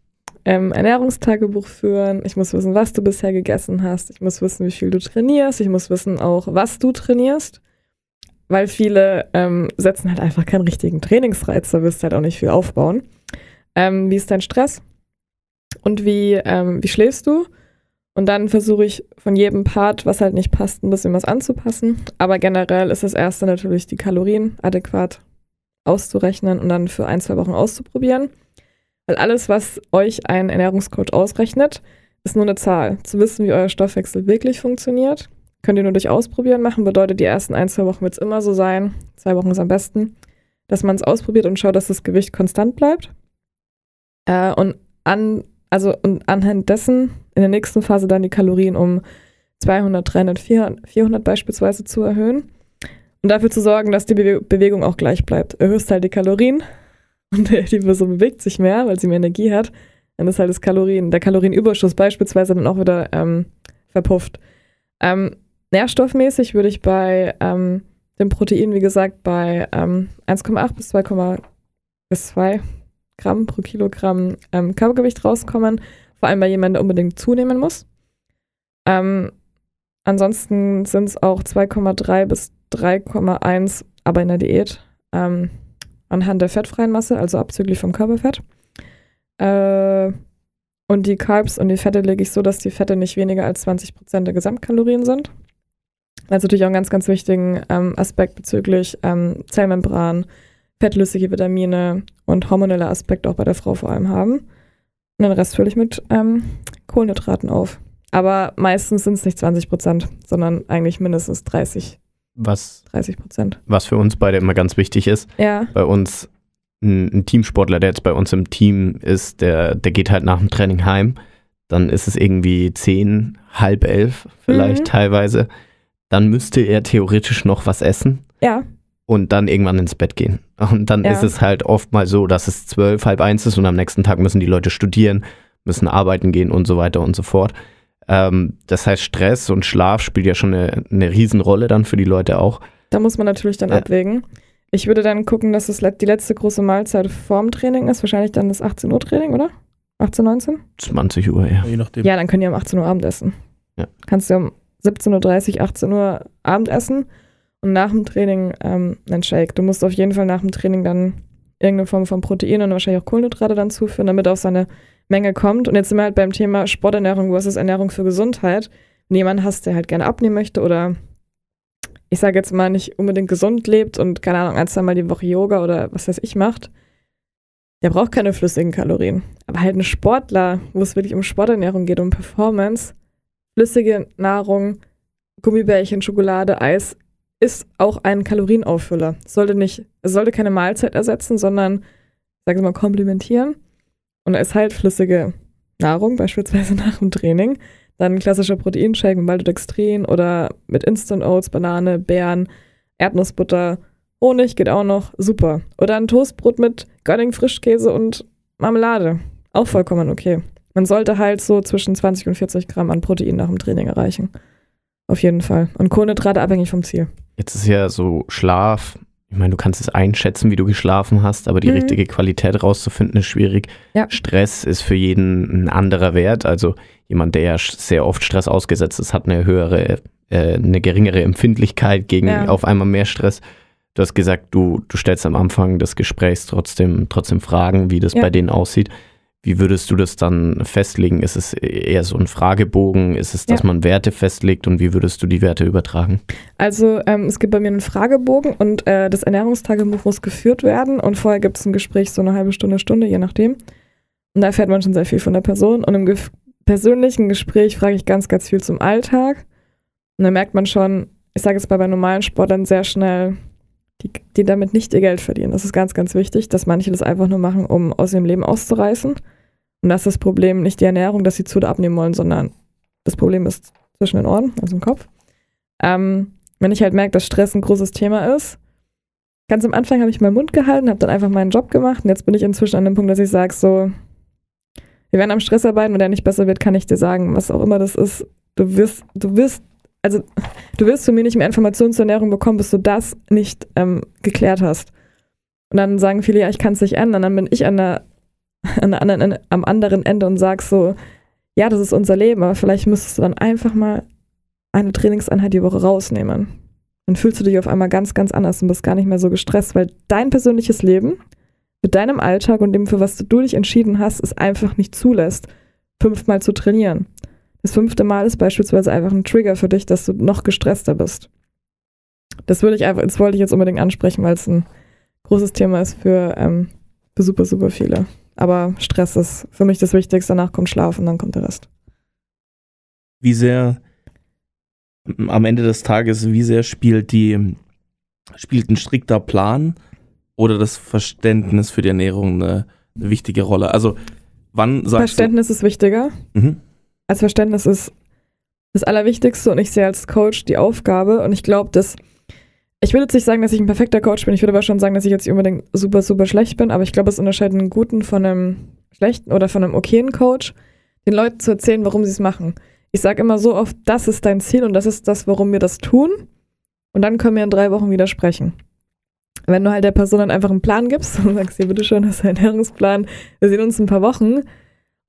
C: Ähm, Ernährungstagebuch führen. Ich muss wissen, was du bisher gegessen hast. Ich muss wissen, wie viel du trainierst. Ich muss wissen auch, was du trainierst. Weil viele ähm, setzen halt einfach keinen richtigen Trainingsreiz. Da wirst du halt auch nicht viel aufbauen. Ähm, wie ist dein Stress? Und wie, ähm, wie schläfst du? Und dann versuche ich von jedem Part, was halt nicht passt, ein bisschen was anzupassen. Aber generell ist das erste natürlich die Kalorien adäquat auszurechnen und dann für ein, zwei Wochen auszuprobieren. Weil alles, was euch ein Ernährungscoach ausrechnet, ist nur eine Zahl. Zu wissen, wie euer Stoffwechsel wirklich funktioniert, könnt ihr nur durch Ausprobieren machen. Bedeutet, die ersten ein, zwei Wochen wird es immer so sein, zwei Wochen ist am besten, dass man es ausprobiert und schaut, dass das Gewicht konstant bleibt. Äh, und an, also und anhand dessen in der nächsten Phase dann die Kalorien um 200, 300, 400, 400 beispielsweise zu erhöhen. Und dafür zu sorgen, dass die Bewe Bewegung auch gleich bleibt. Erhöhst halt die Kalorien und die Person bewegt sich mehr, weil sie mehr Energie hat, dann ist halt das Kalorien, der Kalorienüberschuss beispielsweise dann auch wieder ähm, verpufft. Ähm, nährstoffmäßig würde ich bei ähm, dem Protein, wie gesagt, bei ähm, 1,8 bis 2, bis 2 Gramm pro Kilogramm ähm, Körpergewicht rauskommen. Vor allem bei jemandem, der unbedingt zunehmen muss. Ähm, ansonsten sind es auch 2,3 bis 3,1, aber in der Diät. Anhand der fettfreien Masse, also abzüglich vom Körperfett. Äh, und die Carbs und die Fette lege ich so, dass die Fette nicht weniger als 20% der Gesamtkalorien sind. Das ist natürlich auch ein ganz, ganz wichtigen ähm, Aspekt bezüglich ähm, Zellmembran, fettlösliche Vitamine und hormonelle Aspekte auch bei der Frau vor allem haben. Und den Rest fülle ich mit ähm, Kohlenhydraten auf. Aber meistens sind es nicht 20%, sondern eigentlich mindestens 30,
B: Was,
C: 30%.
B: was für uns beide immer ganz wichtig ist,
C: Ja,
B: bei uns ein, ein Teamsportler, der jetzt bei uns im Team ist, der, der geht halt nach dem Training heim. Dann ist es irgendwie zehn, halb elf vielleicht
C: Mhm.
B: teilweise. Dann müsste er theoretisch noch was essen
C: ja,
B: und dann irgendwann ins Bett gehen. Und dann
C: Ja.
B: ist es halt oft mal so, dass es zwölf, halb eins ist und am nächsten Tag müssen die Leute studieren, müssen arbeiten gehen und so weiter und so fort. Ähm, das heißt, Stress und Schlaf spielt ja schon eine, eine Riesenrolle dann für die Leute auch.
C: Da muss man natürlich dann
B: Ja.
C: abwägen. Ich würde dann gucken, dass es die letzte große Mahlzeit vorm Training ist. Wahrscheinlich dann das 18 Uhr Training, oder? 18, 19?
B: 20 Uhr, ja.
A: Je nachdem.
C: Ja, dann können die um 18 Uhr Abendessen.
B: Ja.
C: Kannst du um 17.30 Uhr, 18 Uhr Abendessen und nach dem Training ähm, einen Shake. Du musst auf jeden Fall nach dem Training dann irgendeine Form von Protein und wahrscheinlich auch Kohlenhydrate dann zuführen, damit auf seine Menge kommt. Und jetzt sind wir halt beim Thema Sporternährung versus Ernährung für Gesundheit. Wenn du jemanden hast, der halt gerne abnehmen möchte oder ich sage jetzt mal nicht unbedingt gesund lebt und keine Ahnung, ein, zweimal die Woche Yoga oder was weiß ich macht, der braucht keine flüssigen Kalorien. Aber halt ein Sportler, wo es wirklich um Sporternährung geht, um Performance, flüssige Nahrung, Gummibärchen, Schokolade, Eis, ist auch ein Kalorienauffüller. Es sollte nicht, sollte keine Mahlzeit ersetzen, sondern, ich sage mal, komplementieren. Und da ist halt flüssige Nahrung, beispielsweise nach dem Training. Dann klassischer Proteinshake mit Maltodextrin oder mit Instant Oats, Banane, Beeren, Erdnussbutter, Honig geht auch noch, super. Oder ein Toastbrot mit Görding Frischkäse und Marmelade, auch vollkommen okay. Man sollte halt so zwischen 20 und 40 Gramm an Protein nach dem Training erreichen. Auf jeden Fall. Und Kohlenhydrate abhängig vom Ziel.
B: Jetzt ist ja so Schlaf, ich meine, du kannst es einschätzen, wie du geschlafen hast, aber die
C: Mhm.
B: richtige Qualität rauszufinden ist schwierig.
C: Ja.
B: Stress ist für jeden ein anderer Wert. Also jemand, der ja sehr oft Stress ausgesetzt ist, hat eine höhere, äh, eine geringere Empfindlichkeit gegen
C: Ja.
B: auf einmal mehr Stress. Du hast gesagt, du, du stellst am Anfang des Gesprächs trotzdem, trotzdem Fragen, wie das
C: Ja.
B: bei denen aussieht. Wie würdest du das dann festlegen? Ist es eher so ein Fragebogen? Ist es, dass
C: Ja.
B: man Werte festlegt und wie würdest du die Werte übertragen?
C: Also ähm, es gibt bei mir einen Fragebogen und äh, das Ernährungstagebuch muss geführt werden und vorher gibt es ein Gespräch, so eine halbe Stunde, Stunde, je nachdem. Und da erfährt man schon sehr viel von der Person und im Gef persönlichen Gespräch frage ich ganz, ganz viel zum Alltag und da merkt man schon, ich sage jetzt mal bei normalen Sportlern sehr schnell, die, die damit nicht ihr Geld verdienen. Das ist ganz, ganz wichtig, dass manche das einfach nur machen, um aus ihrem Leben auszureißen. Und das ist das Problem nicht die Ernährung, dass sie zu oder abnehmen wollen, sondern das Problem ist zwischen den Ohren, also im Kopf. Ähm, wenn ich halt merke, dass Stress ein großes Thema ist, ganz am Anfang habe ich meinen Mund gehalten, habe dann einfach meinen Job gemacht und jetzt bin ich inzwischen an dem Punkt, dass ich sage so, wir werden am Stress arbeiten, wenn der nicht besser wird, kann ich dir sagen, was auch immer das ist, du wirst, du wirst, also du wirst von mir nicht mehr Informationen zur Ernährung bekommen, bis du das nicht ähm, geklärt hast. Und dann sagen viele, ja, ich kann es nicht ändern, dann bin ich an der, an der anderen, am anderen Ende und sag so, ja, das ist unser Leben, aber vielleicht müsstest du dann einfach mal eine Trainingseinheit die Woche rausnehmen. Dann fühlst du dich auf einmal ganz, ganz anders und bist gar nicht mehr so gestresst, weil dein persönliches Leben mit deinem Alltag und dem, für was du dich entschieden hast, es einfach nicht zulässt, fünfmal zu trainieren. Das fünfte Mal ist beispielsweise einfach ein Trigger für dich, dass du noch gestresster bist. Das würde ich einfach, das wollte ich jetzt unbedingt ansprechen, weil es ein großes Thema ist für, ähm, für super, super viele. Aber Stress ist für mich das Wichtigste, danach kommt Schlaf und dann kommt der Rest.
A: Wie sehr am Ende des Tages, wie sehr spielt die spielt ein strikter Plan oder das Verständnis für die Ernährung eine, eine wichtige Rolle? Also wann sagst
C: Verständnis ist wichtiger.
A: du? Mhm.
C: Als Verständnis ist das Allerwichtigste und ich sehe als Coach die Aufgabe und ich glaube, dass ich würde jetzt nicht sagen, dass ich ein perfekter Coach bin, ich würde aber schon sagen, dass ich jetzt nicht unbedingt super, super schlecht bin, aber ich glaube, es unterscheidet einen guten von einem schlechten oder von einem okayen Coach, den Leuten zu erzählen, warum sie es machen. Ich sage immer so oft, das ist dein Ziel und das ist das, warum wir das tun und dann können wir in drei Wochen wieder sprechen. Wenn du halt der Person dann einfach einen Plan gibst und sagst, hier, bitteschön, das ist ein Ernährungsplan, wir sehen uns in ein paar Wochen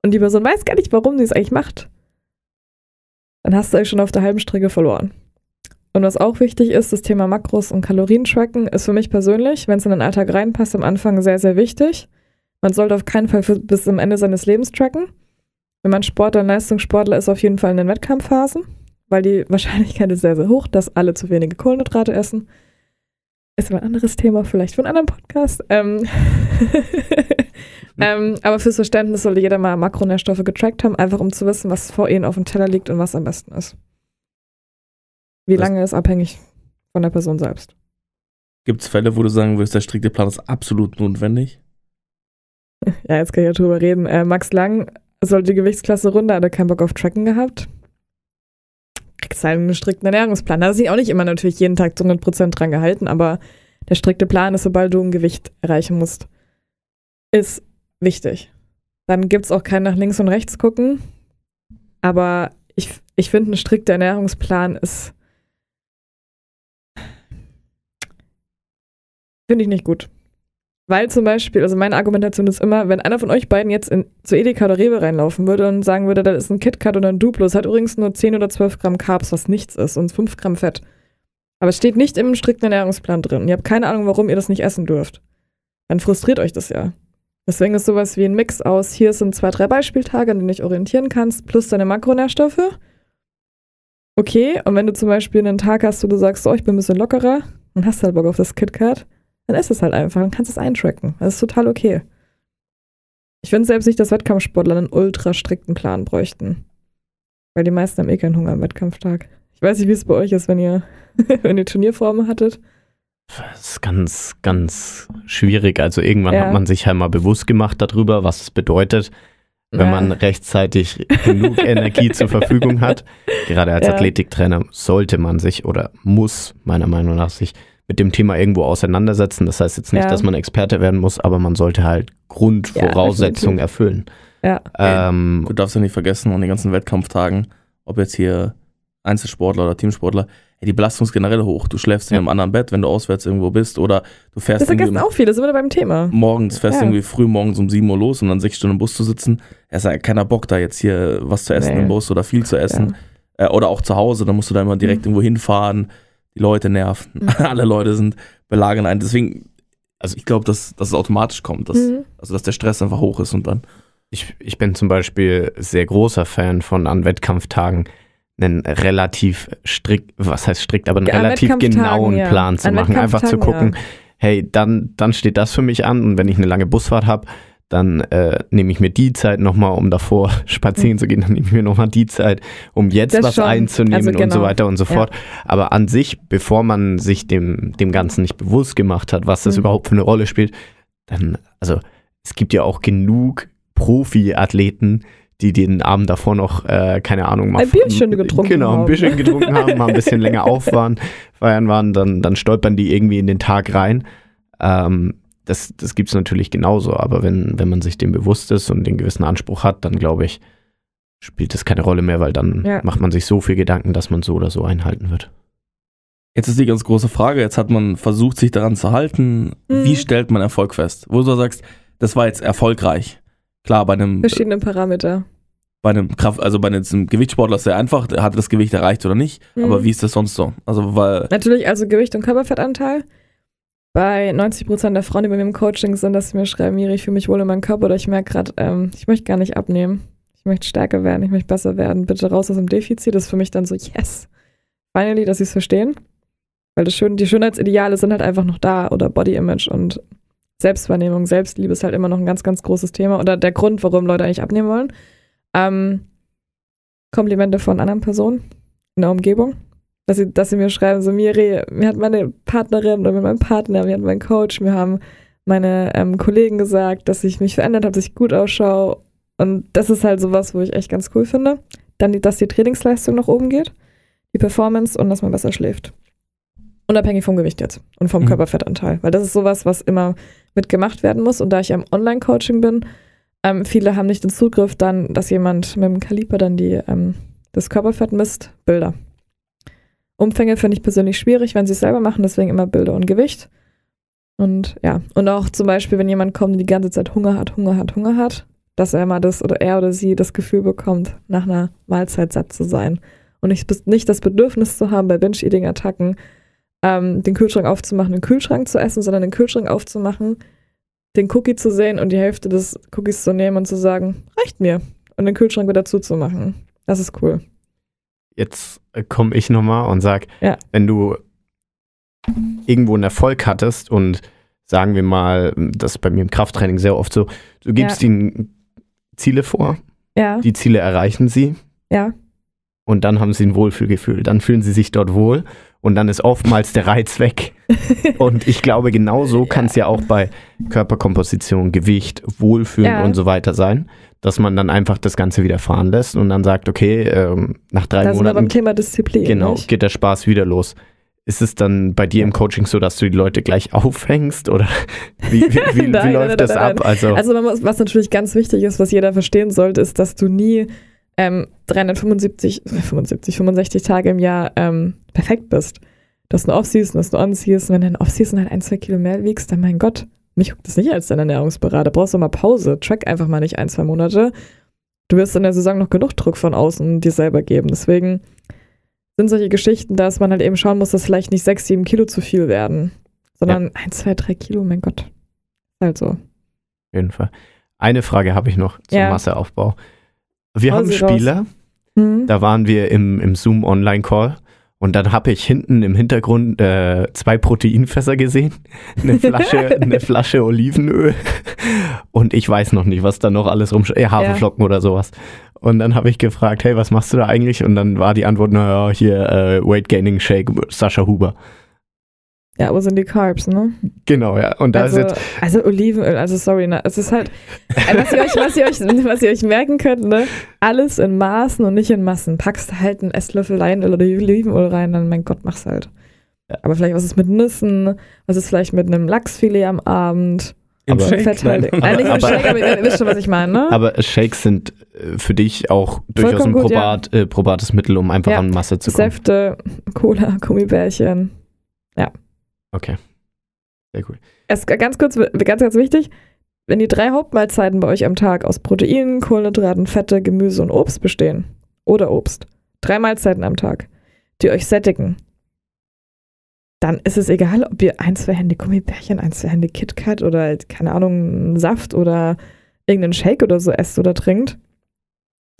C: und die Person weiß gar nicht, warum sie es eigentlich macht, dann hast du euch schon auf der halben Strecke verloren. Und was auch wichtig ist, das Thema Makros und Kalorien tracken, ist für mich persönlich, wenn es in den Alltag reinpasst, am Anfang sehr, sehr wichtig. Man sollte auf keinen Fall bis zum Ende seines Lebens tracken. Wenn man Sportler und Leistungssportler ist, auf jeden Fall in den Wettkampfphasen, weil die Wahrscheinlichkeit ist sehr, sehr hoch, dass alle zu wenige Kohlenhydrate essen. Ist aber ein anderes Thema, vielleicht für einen anderen Podcast. Ähm ähm, aber fürs Verständnis sollte jeder mal Makronährstoffe getrackt haben, einfach um zu wissen, was vor ihnen auf dem Teller liegt und was am besten ist. Wie
A: Das-
C: lange ist abhängig von der Person selbst.
A: Gibt es Fälle, wo du sagen würdest, der strikte Plan ist absolut notwendig?
C: Ja, jetzt kann ich ja drüber reden. Äh, Max Lang sollte die Gewichtsklasse runter, hat er keinen Bock auf Tracken gehabt. Kriegst halt einen strikten Ernährungsplan. Da hat sich auch nicht immer natürlich jeden Tag zu 100% dran gehalten, aber der strikte Plan ist, sobald du ein Gewicht erreichen musst, ist wichtig. Dann gibt es auch kein nach links und rechts gucken. Aber ich, ich finde, ein strikter Ernährungsplan ist. Finde ich nicht gut. Weil zum Beispiel, also meine Argumentation ist immer, wenn einer von euch beiden jetzt in, zu Edeka oder Rewe reinlaufen würde und sagen würde, das ist ein KitKat oder ein Duplo, es hat übrigens nur 10 oder 12 Gramm Carbs, was nichts ist, und 5 Gramm Fett. Aber es steht nicht im strikten Ernährungsplan drin. Ihr habt keine Ahnung, warum ihr das nicht essen dürft. Dann frustriert euch das ja. Deswegen ist sowas wie ein Mix aus, hier sind zwei, drei Beispieltage, an denen du dich orientieren kannst, plus deine Makronährstoffe. Okay, und wenn du zum Beispiel einen Tag hast, wo du sagst, so, ich bin ein bisschen lockerer und hast halt Bock auf das KitKat, dann ist es halt einfach, dann kannst du es eintracken. Das ist total okay. Ich finde selbst nicht, dass Wettkampfsportler einen ultra strikten Plan bräuchten. Weil die meisten haben eh keinen Hunger am Wettkampftag. Ich weiß nicht, wie es bei euch ist, wenn ihr, wenn ihr Turnierformen hattet.
B: Das ist ganz, ganz schwierig. Also irgendwann
C: Ja.
B: hat man sich halt mal bewusst gemacht darüber, was es bedeutet, wenn
C: Ja.
B: man rechtzeitig genug Energie zur Verfügung hat. Gerade als
C: Ja.
B: Athletiktrainer sollte man sich oder muss meiner Meinung nach sich mit dem Thema irgendwo auseinandersetzen. Das heißt jetzt nicht,
C: Ja.
B: dass man Experte werden muss, aber man sollte halt Grundvoraussetzungen
C: definitiv.
B: erfüllen.
C: Ja.
B: Ähm,
A: Du darfst ja nicht vergessen, an den ganzen Wettkampftagen, ob jetzt hier Einzelsportler oder Teamsportler, die Belastung ist generell hoch. Du schläfst in
B: Ja.
A: einem anderen Bett, wenn du auswärts irgendwo bist oder du fährst
C: Das vergessen auch viele, sind wir beim Thema.
A: morgens, fährst
C: Ja.
A: irgendwie früh morgens um 7 Uhr los, um dann sechs Stunden im Bus zu sitzen. Es hat keiner Bock, da jetzt hier was zu essen
C: Nee.
A: im Bus oder viel zu essen. Äh, oder auch zu Hause, dann musst du da immer direkt
C: Mhm.
A: irgendwo hinfahren. Die Leute nerven.
C: Mhm.
A: Alle Leute sind belagern ein. Deswegen, also ich glaube, dass, dass es automatisch kommt, dass,
C: Mhm.
A: also dass der Stress einfach hoch ist und dann.
B: ich, ich bin zum Beispiel sehr großer Fan von an Wettkampftagen einen relativ strikt, was heißt strikt, aber einen
C: Ja,
B: relativ genauen
C: ja.
B: Plan zu
C: An
B: machen. Einfach zu gucken, hey, dann, dann steht das für mich an und wenn ich eine lange Busfahrt habe, dann äh, nehme ich mir die Zeit nochmal, um davor spazieren zu gehen, dann nehme ich mir nochmal die Zeit, um jetzt
C: Das
B: was
C: schon.
B: einzunehmen
C: Also
B: und so
C: genau.
B: weiter und so
C: Ja.
B: fort. Aber an sich, bevor man sich dem, dem Ganzen nicht bewusst gemacht hat, was das
C: Mhm.
B: überhaupt für eine Rolle spielt, dann, also es gibt ja auch genug Profi-Athleten, die den Abend davor noch, äh, keine Ahnung, mal
C: Ein Bierchen getrunken
B: Genau, ein
C: haben.
B: Bierchen getrunken haben, mal ein bisschen länger auf waren, feiern waren, dann, dann stolpern die irgendwie in den Tag rein. Ähm, das das gibt es natürlich genauso, aber wenn, wenn man sich dem bewusst ist und den gewissen Anspruch hat, dann glaube ich, spielt das keine Rolle mehr, weil dann
C: Ja.
B: macht man sich so viel Gedanken, dass man so oder so einhalten wird.
A: Jetzt ist die ganz große Frage. Jetzt hat man versucht, sich daran zu halten.
C: Mhm.
A: Wie stellt man Erfolg fest? Wo du sagst, das war jetzt erfolgreich. Klar, bei einem,
C: Verschiedene Parameter.
A: bei einem Kraft, also bei einem Gewichtssportler ist sehr einfach, der hat das Gewicht erreicht oder nicht.
C: Mhm.
A: Aber wie ist das sonst so? Also, weil,
C: Natürlich also Gewicht und Körperfettanteil. Bei 90% der Frauen, die bei mir im Coaching sind, dass sie mir schreiben, Miri, ich fühle mich wohl in meinem Körper oder ich merke gerade, ähm, ich möchte gar nicht abnehmen. Ich möchte stärker werden, ich möchte besser werden. Bitte raus aus dem Defizit. Das ist für mich dann so, yes. Finally, dass sie es verstehen. Weil das Schön, die Schönheitsideale sind halt einfach noch da oder Body Image und Selbstwahrnehmung, Selbstliebe ist halt immer noch ein ganz, ganz großes Thema oder der Grund, warum Leute eigentlich abnehmen wollen. Ähm, Komplimente von anderen Personen in der Umgebung dass sie, dass sie mir schreiben, so Miri, mir hat meine Partnerin oder mein Partner, mir hat mein Coach, mir haben meine ähm, Kollegen gesagt, dass ich mich verändert habe, dass ich gut ausschaue. Und das ist halt sowas, wo ich echt ganz cool finde. Dann, dass die Trainingsleistung nach oben geht, die Performance und dass man besser schläft. Unabhängig vom Gewicht jetzt und vom
A: Mhm.
C: Körperfettanteil. Weil das ist sowas, was immer mitgemacht werden muss. Und da ich im Online-Coaching bin, ähm, viele haben nicht den Zugriff dann, dass jemand mit dem Kaliper dann die, ähm, das Körperfett misst, Bilder. Umfänge finde ich persönlich schwierig, wenn sie es selber machen, deswegen immer Bilder und Gewicht. Und ja, und auch zum Beispiel, wenn jemand kommt und die ganze Zeit Hunger hat, Hunger hat, Hunger hat, dass er mal das oder er oder sie das Gefühl bekommt, nach einer Mahlzeit satt zu sein. Und nicht, nicht das Bedürfnis zu haben, bei Binge-Eating-Attacken ähm, den Kühlschrank aufzumachen, den Kühlschrank zu essen, sondern den Kühlschrank aufzumachen, den Cookie zu sehen und die Hälfte des Cookies zu nehmen und zu sagen, reicht mir. Und den Kühlschrank wieder zuzumachen. Das ist cool.
B: Jetzt komme ich nochmal und sag,
C: Ja.
B: wenn du irgendwo einen Erfolg hattest und sagen wir mal, das ist bei mir im Krafttraining sehr oft so, du gibst
C: Ja.
B: ihnen Ziele vor,
C: Ja,
B: die Ziele erreichen sie
C: ja.
B: und dann haben sie ein Wohlfühlgefühl. Dann fühlen sie sich dort wohl und dann ist oftmals der Reiz weg. Und ich glaube, genau so kann es ja auch bei Körperkomposition, Gewicht, Wohlfühlen
C: Ja.
B: und so weiter sein, dass man dann einfach das Ganze wieder fahren lässt und dann sagt, okay, ähm, nach drei
C: da sind wir beim
B: Monaten
C: Thema Disziplin.
B: genau,
C: nicht?
B: geht der Spaß wieder los. Ist es dann bei dir im Coaching so, dass du die Leute gleich aufhängst oder wie, wie, wie, wie
C: Nein,
B: läuft
C: nein,
B: das
C: nein,
B: ab?
C: nein.
B: Also,
C: Also was natürlich ganz wichtig ist, was jeder verstehen sollte, ist, dass du nie ähm, 375, 75, 65 Tage im Jahr ähm, perfekt bist. Dass du Off-Season, dass du On-Season, wenn du in Off-Season halt ein, zwei Kilo mehr wiegst, dann mein Gott, mich guckt das nicht als dein Ernährungsberater. Brauchst du mal Pause. Track einfach mal nicht ein, zwei Monate. Du wirst in der Saison noch genug Druck von außen dir selber geben. Deswegen sind solche Geschichten, dass man halt eben schauen muss, dass vielleicht nicht sechs, sieben Kilo zu viel werden, sondern ein, zwei, drei Kilo, mein Gott. Ist halt so.
B: auf jeden Fall. Eine Frage habe ich noch zum
C: Ja.
B: Masseaufbau. Wir
C: Hau
B: haben. Spieler,
C: Mhm.
B: Da waren wir im, im Zoom Online Call und dann habe ich hinten im Hintergrund äh, zwei Proteinfässer gesehen, eine Flasche, eine Flasche Olivenöl und ich weiß noch nicht, was da noch alles rum, äh, Haferflocken oder sowas. Und dann habe ich gefragt, hey, was machst du da eigentlich? Und dann war die Antwort, naja, hier äh, Weight Gaining Shake, Sascha Huber.
C: Ja, wo sind die Carbs, ne?
B: Genau, ja. Und da
C: also,
B: ist jetzt,
C: also Olivenöl, also sorry, ne? Es ist halt, äh, was ihr euch, was ihr euch, was ihr euch merken könnt, ne? Alles in Maßen und nicht in Massen. Packst halt einen Esslöffel Leinöl oder Olivenöl rein, dann mein Gott, mach's halt. Aber vielleicht was ist mit Nüssen, was ist vielleicht mit einem Lachsfilet am Abend?
A: Im
B: Aber-
A: Shake?
C: Fett halt.
A: Nein.
C: Nein, nicht im
B: aber-
C: Shake, aber ihr wisst schon, was ich meine, ne?
B: aber Shakes sind äh, für dich auch durchaus ein
C: Vollkommen gut, ja.
B: probat, äh, probates Mittel, um einfach
C: Ja.
B: an Masse zu kommen.
C: Säfte, Cola, Gummibärchen.
B: Okay. Sehr cool.
C: Es ganz kurz, ganz, ganz wichtig, wenn die drei Hauptmahlzeiten bei euch am Tag aus Proteinen, Kohlenhydraten, Fette, Gemüse und Obst bestehen, oder Obst, drei Mahlzeiten am Tag, die euch sättigen, dann ist es egal, ob ihr ein, zwei Hände Gummibärchen, ein, zwei Hände KitKat oder, halt, keine Ahnung, Saft oder irgendeinen Shake oder so esst oder trinkt,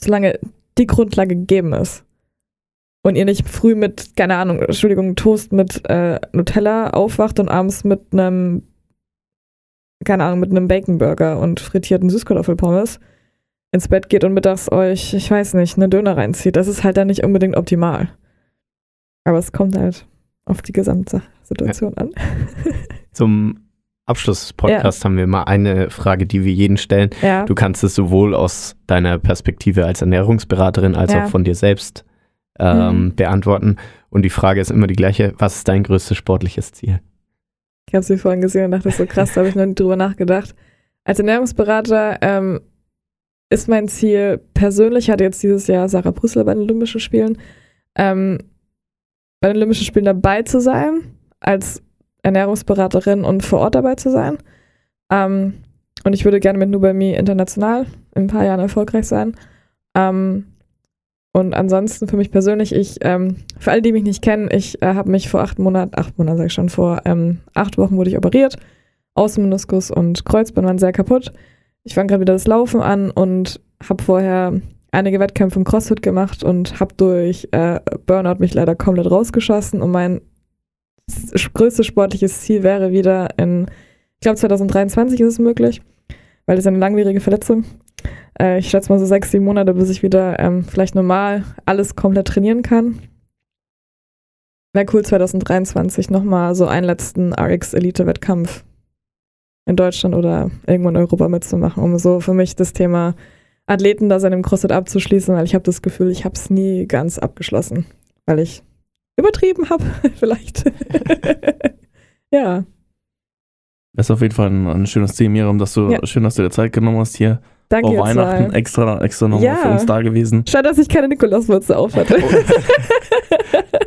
C: solange die Grundlage gegeben ist. Und ihr nicht früh mit, keine Ahnung, Entschuldigung, Toast mit äh, Nutella aufwacht und abends mit einem, keine Ahnung, mit einem Baconburger und frittierten Süßkartoffelpommes ins Bett geht und mittags euch, ich weiß nicht, eine Döner reinzieht. Das ist halt dann nicht unbedingt optimal. Aber es kommt halt auf die Gesamtsituation an.
B: Zum Abschluss des Podcasts haben wir mal eine Frage, die wir jeden stellen.
C: Ja.
B: Du kannst es sowohl aus deiner Perspektive als Ernährungsberaterin als
C: Ja.
B: auch von dir selbst ähm,
C: Mhm.
B: beantworten. Und die Frage ist immer die gleiche: Was ist dein größtes sportliches Ziel?
C: Ich habe sie vorhin gesehen und dachte so krass, da habe ich noch nie drüber nachgedacht. Als Ernährungsberater ähm, ist mein Ziel persönlich, hatte jetzt dieses Jahr Sarah Brüssel bei den Olympischen Spielen, ähm, bei den Olympischen Spielen dabei zu sein, als Ernährungsberaterin und vor Ort dabei zu sein. Ähm, und ich würde gerne mit Nubami international in ein paar Jahren erfolgreich sein. Ähm, und ansonsten für mich persönlich, ich, ähm, für alle, die mich nicht kennen, ich äh, habe mich vor acht Monaten, acht Monaten sage ich schon, vor ähm, acht Wochen wurde ich operiert. Außenmeniskus und Kreuzband waren sehr kaputt. Ich fange gerade wieder das Laufen an und habe vorher einige Wettkämpfe im CrossFit gemacht und habe durch äh, Burnout mich leider komplett rausgeschossen. Und mein größtes sportliches Ziel wäre wieder in, ich glaube 2023 ist es möglich, weil das ist eine langwierige Verletzung. Äh, ich schätze mal so sechs, sieben Monate, bis ich wieder ähm, vielleicht normal alles komplett trainieren kann. Wäre cool 2023 nochmal so einen letzten RX-Elite-Wettkampf in Deutschland oder irgendwo in Europa mitzumachen, um so für mich das Thema Athletendasein im CrossFit abzuschließen, weil ich habe das Gefühl, ich habe es nie ganz abgeschlossen, weil ich übertrieben habe, vielleicht. ja,
A: Das ist auf jeden Fall ein, ein schönes Ziel, Miriam, dass du,
C: Ja.
A: schön, dass du dir Zeit genommen hast hier.
C: Danke
A: Vor
C: ihr
A: Weihnachten
C: zwei.
A: extra, extra nochmal
C: Ja.
A: für uns da gewesen.
C: Schade, dass ich keine Nikolauswürze auf hatte.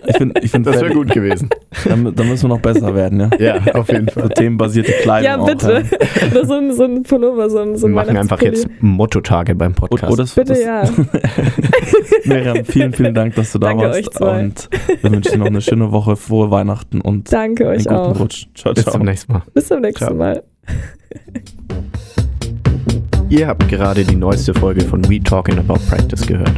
A: Ich finde, ich find,
B: Das wäre gut gewesen.
A: Dann, dann müssen wir noch besser werden, ja.
B: ja, auf jeden
A: So
B: Fall.
A: themenbasierte Kleidung.
C: ja,
A: auch,
C: bitte. Oder so ein, so ein Pullover, so ein, so
B: Wir machen einfach jetzt Motto-Tage beim Podcast.
A: oh, das,
C: Bitte,
A: das,
C: ja.
A: Miriam, vielen, vielen Dank, dass du da
C: Danke
A: warst.
C: euch zwei.
A: Und wir wünschen dir noch eine schöne Woche, frohe Weihnachten und
C: Danke
A: einen
C: euch
A: guten
C: auch.
A: Rutsch. Ciao,
B: Bis
A: ciao.
B: zum nächsten Mal.
C: Bis zum nächsten
B: Ciao.
C: Mal.
B: Ihr habt gerade die neueste Folge von We Talking About Practice gehört.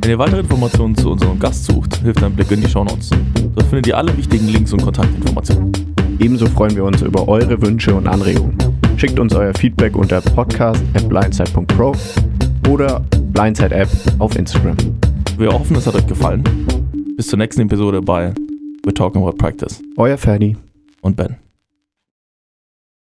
A: Wenn ihr weitere Informationen zu unserem Gast sucht, hilft ein Blick in die Shownotes. Dort findet ihr alle wichtigen Links und Kontaktinformationen.
B: Ebenso freuen wir uns über eure Wünsche und Anregungen. Schickt uns euer Feedback unter podcast.blindside.pro oder Blindside App auf Instagram.
A: Wir hoffen, es hat euch gefallen. Bis zur nächsten Episode bei We're Talking About Practice
B: Euer Ferdi.
A: und Ben.